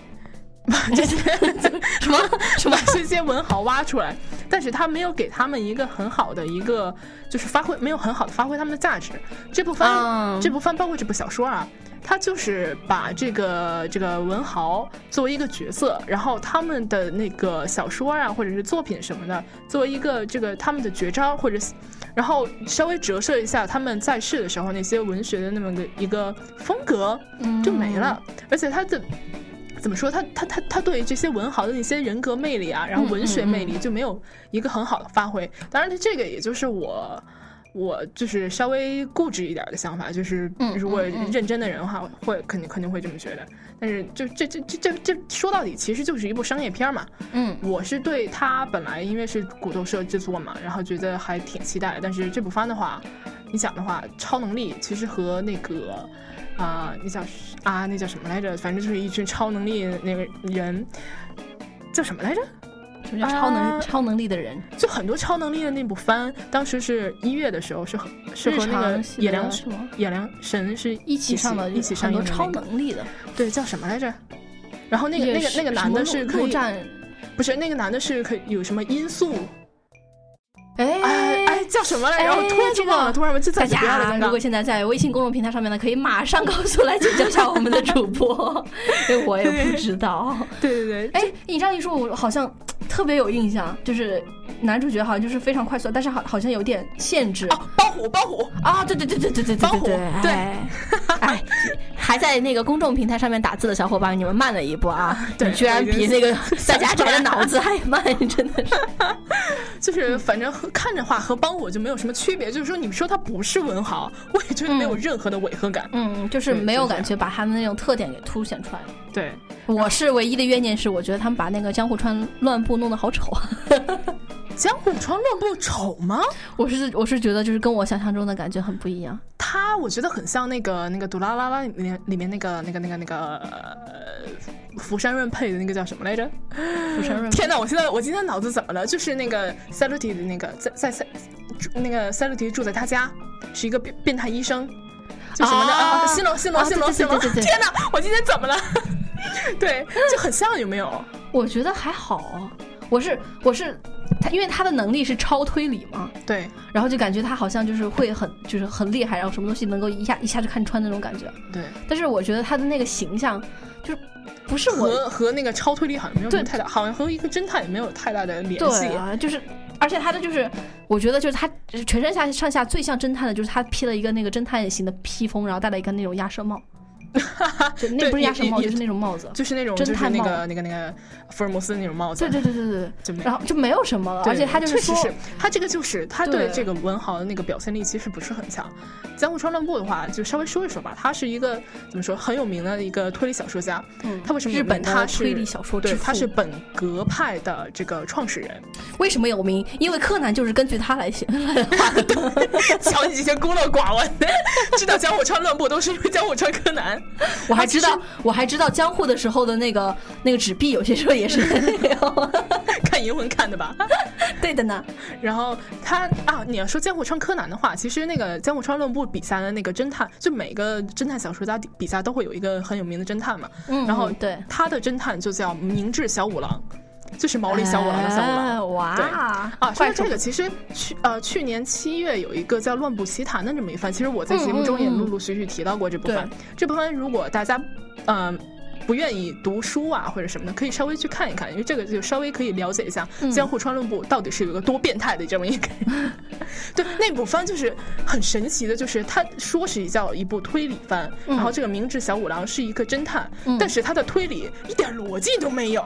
[SPEAKER 1] 把这些 什么什么这些文豪挖出来，但是他没有给他们一个很好的一个，就是发挥没有很好的发挥他们的价值。这部番、
[SPEAKER 2] 嗯
[SPEAKER 1] 这部番包括这部小说啊，他就是把这个这个文豪作为一个角色，然后他们的那个小说啊，或者是作品什么的，作为一个这个他们的绝招，或者是然后稍微折射一下他们在世的时候那些文学的那么个一个风格，就没了。而且他的怎么说？他他他他对于这些文豪的那些人格魅力啊，然后文学魅力就没有一个很好的发挥。当然，他这个也就是我。我就是稍微固执一点的想法，就是
[SPEAKER 2] 嗯
[SPEAKER 1] 如果认真的人的话，会肯定肯定会这么觉得。但是就这这这这这说到底，其实就是一部商业片嘛。
[SPEAKER 2] 嗯
[SPEAKER 1] 我是对他本来因为是骨头社制作嘛，然后觉得还挺期待。但是这部番的话，你想的话，超能力其实和那个啊、那叫啊那叫什么来着？反正就是一群超能力那个人叫什么来着？
[SPEAKER 2] 什么叫超能、
[SPEAKER 1] 啊
[SPEAKER 2] 超能力的人？
[SPEAKER 1] 就很多超能力的那部番，当时是一月的时候是和是和那个野良
[SPEAKER 2] 的是吗
[SPEAKER 1] 野良神是
[SPEAKER 2] 一起上的
[SPEAKER 1] 一起上
[SPEAKER 2] 很多超
[SPEAKER 1] 映的那个
[SPEAKER 2] 能力的，
[SPEAKER 1] 对叫什么来着？然后那个那个那个男的是可以
[SPEAKER 2] 陆战，
[SPEAKER 1] 不是那个男的是可以有什么因素？
[SPEAKER 2] 哎
[SPEAKER 1] 哎哎，叫什么来着？突然就忘了，
[SPEAKER 2] 这个
[SPEAKER 1] 突然就再
[SPEAKER 2] 大
[SPEAKER 1] 次不要了
[SPEAKER 2] 如果现在在微信公众平台上面呢，可以马上告诉来请教一下我们的主播，因 为我也不知道。
[SPEAKER 1] 对对对，
[SPEAKER 2] 哎，你这样一说，我好像特别有印象，就是男主角好像就是非常快速，但是好好像有点限制
[SPEAKER 1] 哦，包虎包虎，
[SPEAKER 2] 啊！对对对对对对对
[SPEAKER 1] 帮虎
[SPEAKER 2] 对对，
[SPEAKER 1] 对
[SPEAKER 2] 哎哎，还在那个公众平台上面打字的小伙伴，你们慢了一步啊！
[SPEAKER 1] 对
[SPEAKER 2] 你居然比那个
[SPEAKER 1] 想
[SPEAKER 2] 大家宅的脑子还慢，真的是。
[SPEAKER 1] 就是反正看着话和帮我就没有什么区别。就是说，你们说他不是文豪，我也觉得没有任何的违和感。
[SPEAKER 2] 嗯，就是没有感觉把他们那种特点给凸显出来了。
[SPEAKER 1] 对，
[SPEAKER 2] 我是唯一的怨念是，我觉得他们把那个江户川乱步弄得好丑啊！
[SPEAKER 1] 江户川乱步丑吗？
[SPEAKER 2] 我是我是觉得就是跟我想象中的感觉很不一样。
[SPEAKER 1] 他我觉得很像那个那个《杜拉拉拉》里面里面那个那个那个那个呃福山润配的那个叫什么来着？
[SPEAKER 2] 福山润
[SPEAKER 1] 天哪！我现在我今天脑子怎么了？就是那个 Saluty 的那个在在在住那个 Saluty 住在他家，是一个变变态医生，叫什么的
[SPEAKER 2] 啊
[SPEAKER 1] 啊？新龙新龙
[SPEAKER 2] 啊
[SPEAKER 1] 新龙新龙！天哪！我今天怎么了？对，就很像，有没有？
[SPEAKER 2] 我觉得还好，我是我是他，因为他的能力是超推理嘛，
[SPEAKER 1] 对
[SPEAKER 2] 然后就感觉他好像就是会很就是很厉害，然后什么东西能够一下一下就看穿那种感觉。
[SPEAKER 1] 对，
[SPEAKER 2] 但是我觉得他的那个形象就是不是我
[SPEAKER 1] 和和那个超推理好像没有什么
[SPEAKER 2] 对
[SPEAKER 1] 太大，好像和一个侦探也没有太大的联系
[SPEAKER 2] 对。啊，就是。而且他的就是，我觉得就是他全身下上下最像侦探的，就是他披了一个那个侦探型的披风，然后戴了一个那种鸭舌帽，那
[SPEAKER 1] 对
[SPEAKER 2] 不是鸭舌帽，就是那种帽子。
[SPEAKER 1] 就是那种
[SPEAKER 2] 侦探帽
[SPEAKER 1] 个那个那个福尔摩斯那种帽子，
[SPEAKER 2] 对对对对对
[SPEAKER 1] 就没，
[SPEAKER 2] 然后就没有什么了，而且他就是说，
[SPEAKER 1] 是他这个就是他对
[SPEAKER 2] 对
[SPEAKER 1] 这个文豪的那个表现力其实不是很强。江户川乱步的话，就稍微说一说吧，他是一个怎么说很有名的一个推理小说家。
[SPEAKER 2] 嗯
[SPEAKER 1] 他为什么
[SPEAKER 2] 日本
[SPEAKER 1] 他是
[SPEAKER 2] 推理小说之
[SPEAKER 1] 对，
[SPEAKER 2] 父
[SPEAKER 1] 他是本格派的这个创始人。
[SPEAKER 2] 为什么有名？因为柯南就是根据他来写的。
[SPEAKER 1] 瞧你这些孤陋寡闻，知道江户川乱步都是因为江户川柯南。
[SPEAKER 2] 我还知道，我还知道江户的时候的那个那个纸币，有些时候也是。
[SPEAKER 1] 看银魂看的吧？
[SPEAKER 2] 对的呢。
[SPEAKER 1] 然后他啊，你要说江户川柯南的话，其实那个江户川乱步笔下的那个侦探，就每个侦探小说家笔下都会有一个很有名的侦探嘛。
[SPEAKER 2] 嗯
[SPEAKER 1] 然后
[SPEAKER 2] 对
[SPEAKER 1] 他的侦探就叫明智小五郎，就是毛利小五郎的小五郎。
[SPEAKER 2] 哎哇
[SPEAKER 1] 对啊，说这个，其实去呃去年七月有一个叫《乱步奇谭》的这么一番，其实我在节目中也陆陆续续提到过这部分。
[SPEAKER 2] 对
[SPEAKER 1] 这部分如果大家嗯。不愿意读书啊，或者什么的，可以稍微去看一看，因为这个就稍微可以了解一下
[SPEAKER 2] 嗯
[SPEAKER 1] 江户川乱步到底是有一个多变态的这么一个人。对，那部番就是很神奇的，就是他说是叫一部推理番，
[SPEAKER 2] 嗯
[SPEAKER 1] 然后这个明智小五郎是一个侦探，
[SPEAKER 2] 嗯
[SPEAKER 1] 但是他的推理一点逻辑都没有，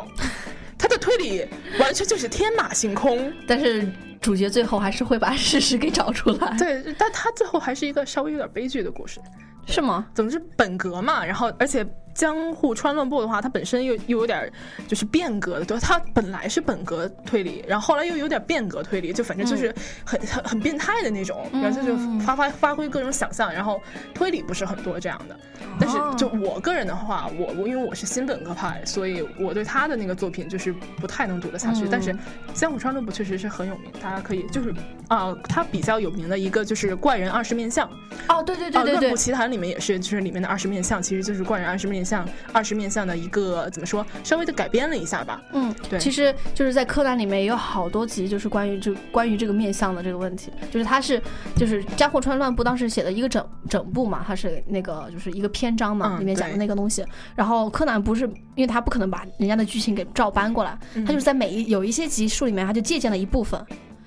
[SPEAKER 1] 他的推理完全就是天马行空。
[SPEAKER 2] 但是主角最后还是会把事实给找出来，
[SPEAKER 1] 对，但他最后还是一个稍微有点悲剧的故事。
[SPEAKER 2] 是吗？
[SPEAKER 1] 总之本格嘛，然后而且江户川乱步的话，它本身又又有点就是变革的，对，它本来是本格推理，然后后来又有点变革推理，就反正就是很、很很变态的那种，然后就
[SPEAKER 2] 嗯
[SPEAKER 1] 发发发挥各种想象，然后推理不是很多这样的。但是就我个人的话，我我因为我是新本格派，所以我对他的那个作品就是不太能读得下去。
[SPEAKER 2] 嗯
[SPEAKER 1] 但是江户川乱步确实是很有名，大家可以就是啊、他比较有名的一个就是怪人二十面相。
[SPEAKER 2] 哦，对对对对对
[SPEAKER 1] 啊乱步，奇谭里面也是，就是里面的二十面相，其实就是怪人二十面相二十面相的一个怎么说，稍微的改编了一下吧。
[SPEAKER 2] 嗯，
[SPEAKER 1] 对
[SPEAKER 2] 其实就是在柯南里面也有好多集，就是关于这关于这个面相的这个问题，就是他是就是加户川乱步当时写的一个整整部嘛，他是那个就是一个篇章嘛，
[SPEAKER 1] 嗯
[SPEAKER 2] 里面讲的那个东西。然后柯南不是因为他不可能把人家的剧情给照搬过来，
[SPEAKER 1] 嗯
[SPEAKER 2] 他就是在每一有一些集数里面，他就借鉴了一部分，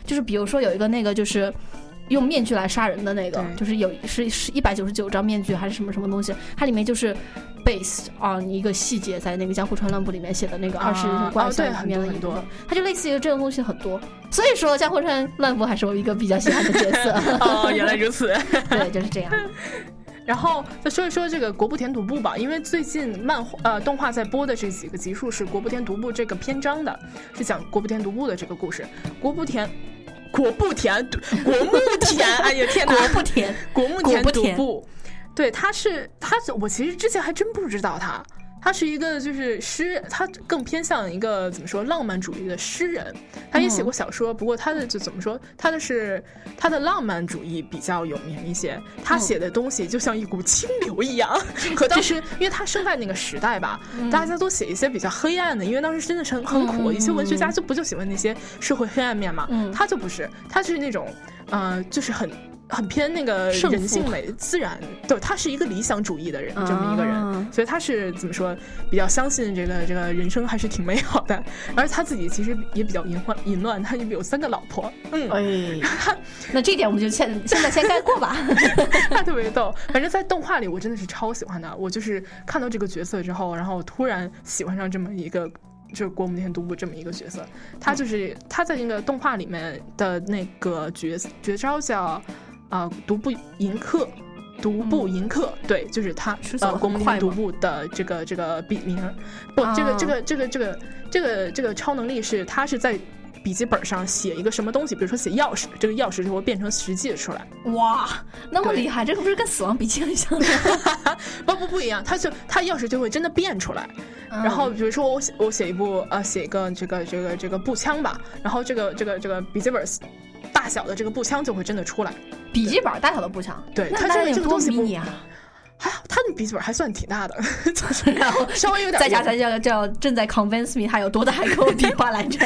[SPEAKER 2] 就是比如说有一个那个就是。用面具来杀人的那个，就是有是是一百九十九张面具还是什么什么东西，它里面就是 based on 一个细节，在那个江户川乱步里面写的那个二十
[SPEAKER 1] 啊
[SPEAKER 2] 怪
[SPEAKER 1] 哦对
[SPEAKER 2] 里面的
[SPEAKER 1] 很多
[SPEAKER 2] 一部分，它就类似于这种东西很多。所以说江户川乱步还是我一个比较喜欢的角色。
[SPEAKER 1] 哦，原来如此。
[SPEAKER 2] 对，就是这样。
[SPEAKER 1] 然后再说一说这个国步田独步吧，因为最近漫画呃动画在播的这几个集数是国步田独步这个篇章的，是讲国步田独步的这个故事。国步田。国不甜，果木甜，哎呀天哪！
[SPEAKER 2] 果不甜，
[SPEAKER 1] 果木甜
[SPEAKER 2] 果不田
[SPEAKER 1] 独步，对，他是他是，我其实之前还真不知道他，他是一个就是诗，他更偏向一个怎么说浪漫主义的诗人，他也写过小说，不过他的就怎么说，他的是他的浪漫主义比较有名一些，他写的东西就像一股清流一样，可当时因为他生在那个时代吧，大家都写一些比较黑暗的，因为当时真的是很很苦，一些文学家就不就喜欢那些社会黑暗面嘛，
[SPEAKER 2] 嗯。
[SPEAKER 1] 他就不是，他是那种呃，就是很。很偏那个人性美、自然，对他是一个理想主义的人，这么一个人，
[SPEAKER 2] 啊
[SPEAKER 1] 所以他是怎么说，比较相信这个这个人生还是挺美好的，而他自己其实也比较淫乱淫乱，他有三个老婆，嗯，
[SPEAKER 2] 哎，那这点我们就现 现在先概括吧。
[SPEAKER 1] 他特别逗。反正，在动画里，我真的是超喜欢他。我就是看到这个角色之后，然后突然喜欢上这么一个。就是国母天独步这么一个角色，他就是他在那个动画里面的那个绝绝招叫啊、呃独步迎客，独步迎客，对，就是他呃
[SPEAKER 2] 出手很
[SPEAKER 1] 国母田独步的这个这个笔名。不，这个这个这个这个这个这个超能力是他是在笔记本上写一个什么东西，比如说写钥匙，这个钥匙就会变成实际的出来。
[SPEAKER 2] 哇，那么厉害，这个不是跟死亡笔记很像吗？
[SPEAKER 1] 不不不一样，他就他钥匙就会真的变出来。
[SPEAKER 2] 嗯
[SPEAKER 1] 然后比如说我写我写一部呃写一个这个这个这个步枪吧，然后这个这个这个笔记本大小的这个步枪就会真的出来。
[SPEAKER 2] 笔记本大小的步枪，
[SPEAKER 1] 对它这个这个东西不
[SPEAKER 2] 迷你啊？
[SPEAKER 1] 还好，它的笔记本还算挺大的，就是
[SPEAKER 2] 然后
[SPEAKER 1] 稍微有点
[SPEAKER 2] 再加
[SPEAKER 1] 用
[SPEAKER 2] 才叫叫正在 convince me 他有多大，还给我比划来着。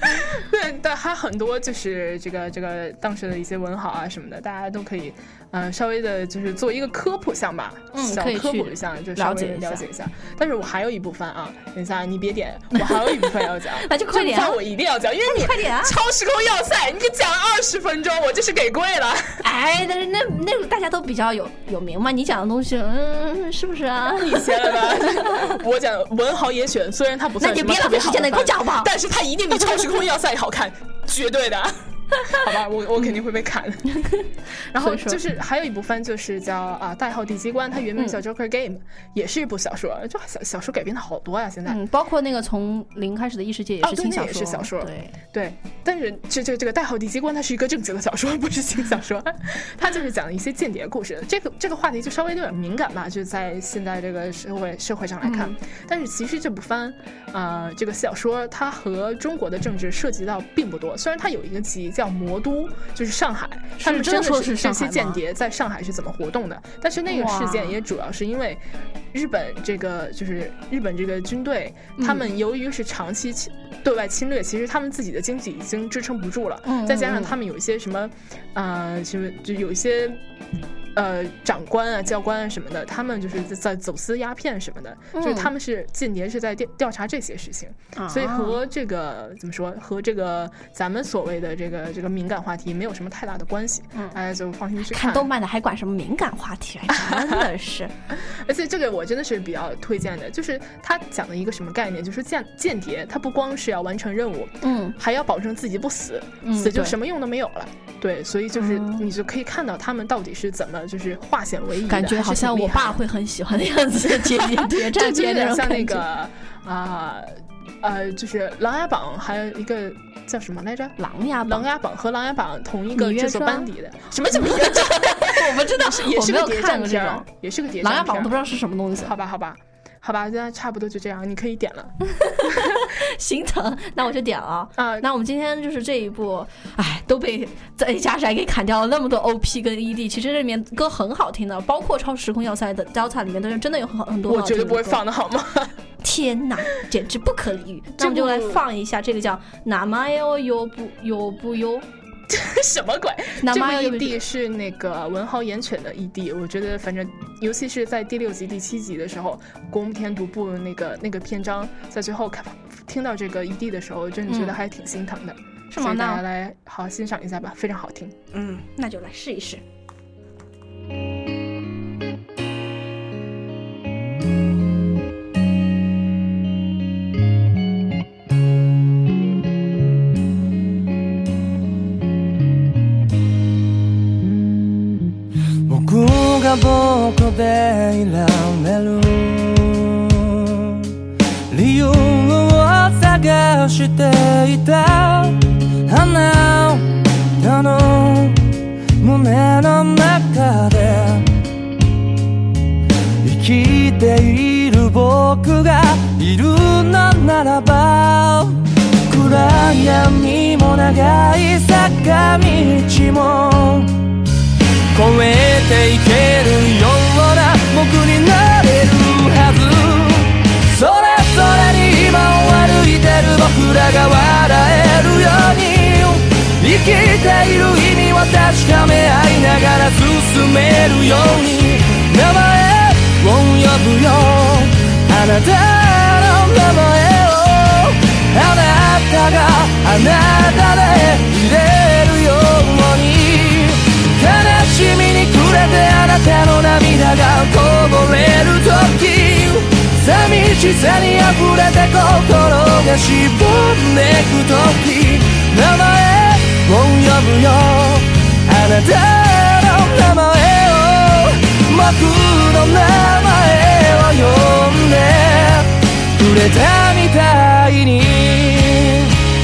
[SPEAKER 1] 对，但还很多就是这个这个当时的一些文豪啊什么的，大家都可以，呃，稍微的就是做一个科普项吧，
[SPEAKER 2] 嗯
[SPEAKER 1] 小科普一下，就稍微
[SPEAKER 2] 了解一下
[SPEAKER 1] 了解一下。但是我还有一部分啊，等一下你别点，我还有一部分要讲，
[SPEAKER 2] 那就快点啊
[SPEAKER 1] 这我一定要讲，因为你
[SPEAKER 2] 快点啊
[SPEAKER 1] 超时空要塞，你讲二十分钟，我就是给跪了。
[SPEAKER 2] 哎，但是那那个大家都比较有有名嘛，你讲的东西，嗯，是不是啊？
[SPEAKER 1] 你先了吧，我讲文豪野选，虽然它不算什么
[SPEAKER 2] 你别浪费时间了，你快讲吧。
[SPEAKER 1] 但是它一定比超时空要塞好看，绝对的。好吧，我我肯定会被砍。然后就是还有一部番就是叫啊代号第机关，它原名叫 Joker Game，、也是一部小说，就小小说改编的好多呀，现在。
[SPEAKER 2] 嗯，包括那个从零开始的异世界也是轻小说，
[SPEAKER 1] 也是小说
[SPEAKER 2] 对，
[SPEAKER 1] 对，但是这这这个代号第机关，它是一个正经的小说，不是轻小说，它就是讲一些间谍故事。这个这个话题就稍微有点敏感吧，就在现在这个社会社会上来看。但是其实这部番，呃，这个小说它和中国的政治涉及到并不多。虽然它有一个集叫《魔都》，就是上海，他们真的
[SPEAKER 2] 是
[SPEAKER 1] 是这些间谍在上海是怎么活动的。但是那个事件也主要是因为日本这个就是日本这个军队，
[SPEAKER 2] 嗯
[SPEAKER 1] 他们由于是长期对外侵略，其实他们自己的经济已经支撑不住了，再加上他们有一些什么，呃，什么就有一些。呃，长官啊、教官啊什么的，他们就是在在走私鸦片什么的，就是他们是间谍，是在调调查这些事情，
[SPEAKER 2] 啊。
[SPEAKER 1] 所以和这个怎么说，和这个咱们所谓的这个这个敏感话题没有什么太大的关系，
[SPEAKER 2] 嗯。
[SPEAKER 1] 大家就放心去
[SPEAKER 2] 看看动漫的还管什么敏感话题来，真的 是，
[SPEAKER 1] 而且这个我真的是比较推荐的，就是他讲的一个什么概念，就是间间谍，他不光是要完成任务，
[SPEAKER 2] 嗯。
[SPEAKER 1] 还要保证自己不死，
[SPEAKER 2] 嗯
[SPEAKER 1] 死就什么用都没有了。对，所以就是
[SPEAKER 2] 嗯
[SPEAKER 1] 你就可以看到他们到底是怎么就是化险为夷，
[SPEAKER 2] 感觉好像我爸会很喜欢的样子，谍谍谍战
[SPEAKER 1] 这就有
[SPEAKER 2] 片那种
[SPEAKER 1] 像那。个啊呃就是《琅琊榜》，还有一个叫什么来着？
[SPEAKER 2] 琅琊
[SPEAKER 1] 琅，琊榜和琅琊榜同一个制作班底的，什么叫芈月？
[SPEAKER 2] 我不知道，
[SPEAKER 1] 也是个谍战片儿，也是个谍战
[SPEAKER 2] 琅琊榜都不知道是什么东西，
[SPEAKER 1] 好吧，好吧，好吧，那差不多就这样，你可以点了
[SPEAKER 2] 心疼。那我就点了。
[SPEAKER 1] 啊。
[SPEAKER 2] 那我们今天就是这一部，哎，都被在家宅给砍掉了那么多 OP 跟 ED，其实这里面歌很好听的，包括《超时空要塞》的 Delta 里面都是真的有很很多
[SPEAKER 1] 我绝对不会放的好吗？
[SPEAKER 2] 天哪，简直不可理喻！那我们就来放一下这个叫《哪嘛哟哟不哟不哟》，
[SPEAKER 1] 什么鬼？
[SPEAKER 2] 哪
[SPEAKER 1] 这部
[SPEAKER 2] 嘛哟不哟
[SPEAKER 1] ED 是那个文豪言犬的 ED，我觉得反正尤其是在第六集、第七集的时候，国木田独步那个那个篇章，在最后看听到这个 ED 的时候，真的觉得
[SPEAKER 2] 嗯
[SPEAKER 1] 还挺心疼的。
[SPEAKER 2] 是吗？
[SPEAKER 1] 那大家来好好欣赏一下吧，非常好听。
[SPEAKER 2] 嗯，那就来试一试。
[SPEAKER 3] でいられる理由を探していたあなたの胸の中で生きている僕がいるのならば暗闇も長い坂道も超えていけるような僕になれるはず。それぞれに今を歩いてる僕らが笑えるように。生きている意味を確かめ合いながら進めるように。名前を呼ぶよ。あなたの名前を。あなたがあなたでいれるように。しみに暮れてあなたの涙がこぼれる時寂しさに溢れて心がしぼんでく時名前を呼ぶよあなたの名前を幕の名前を呼んでくれたみたいに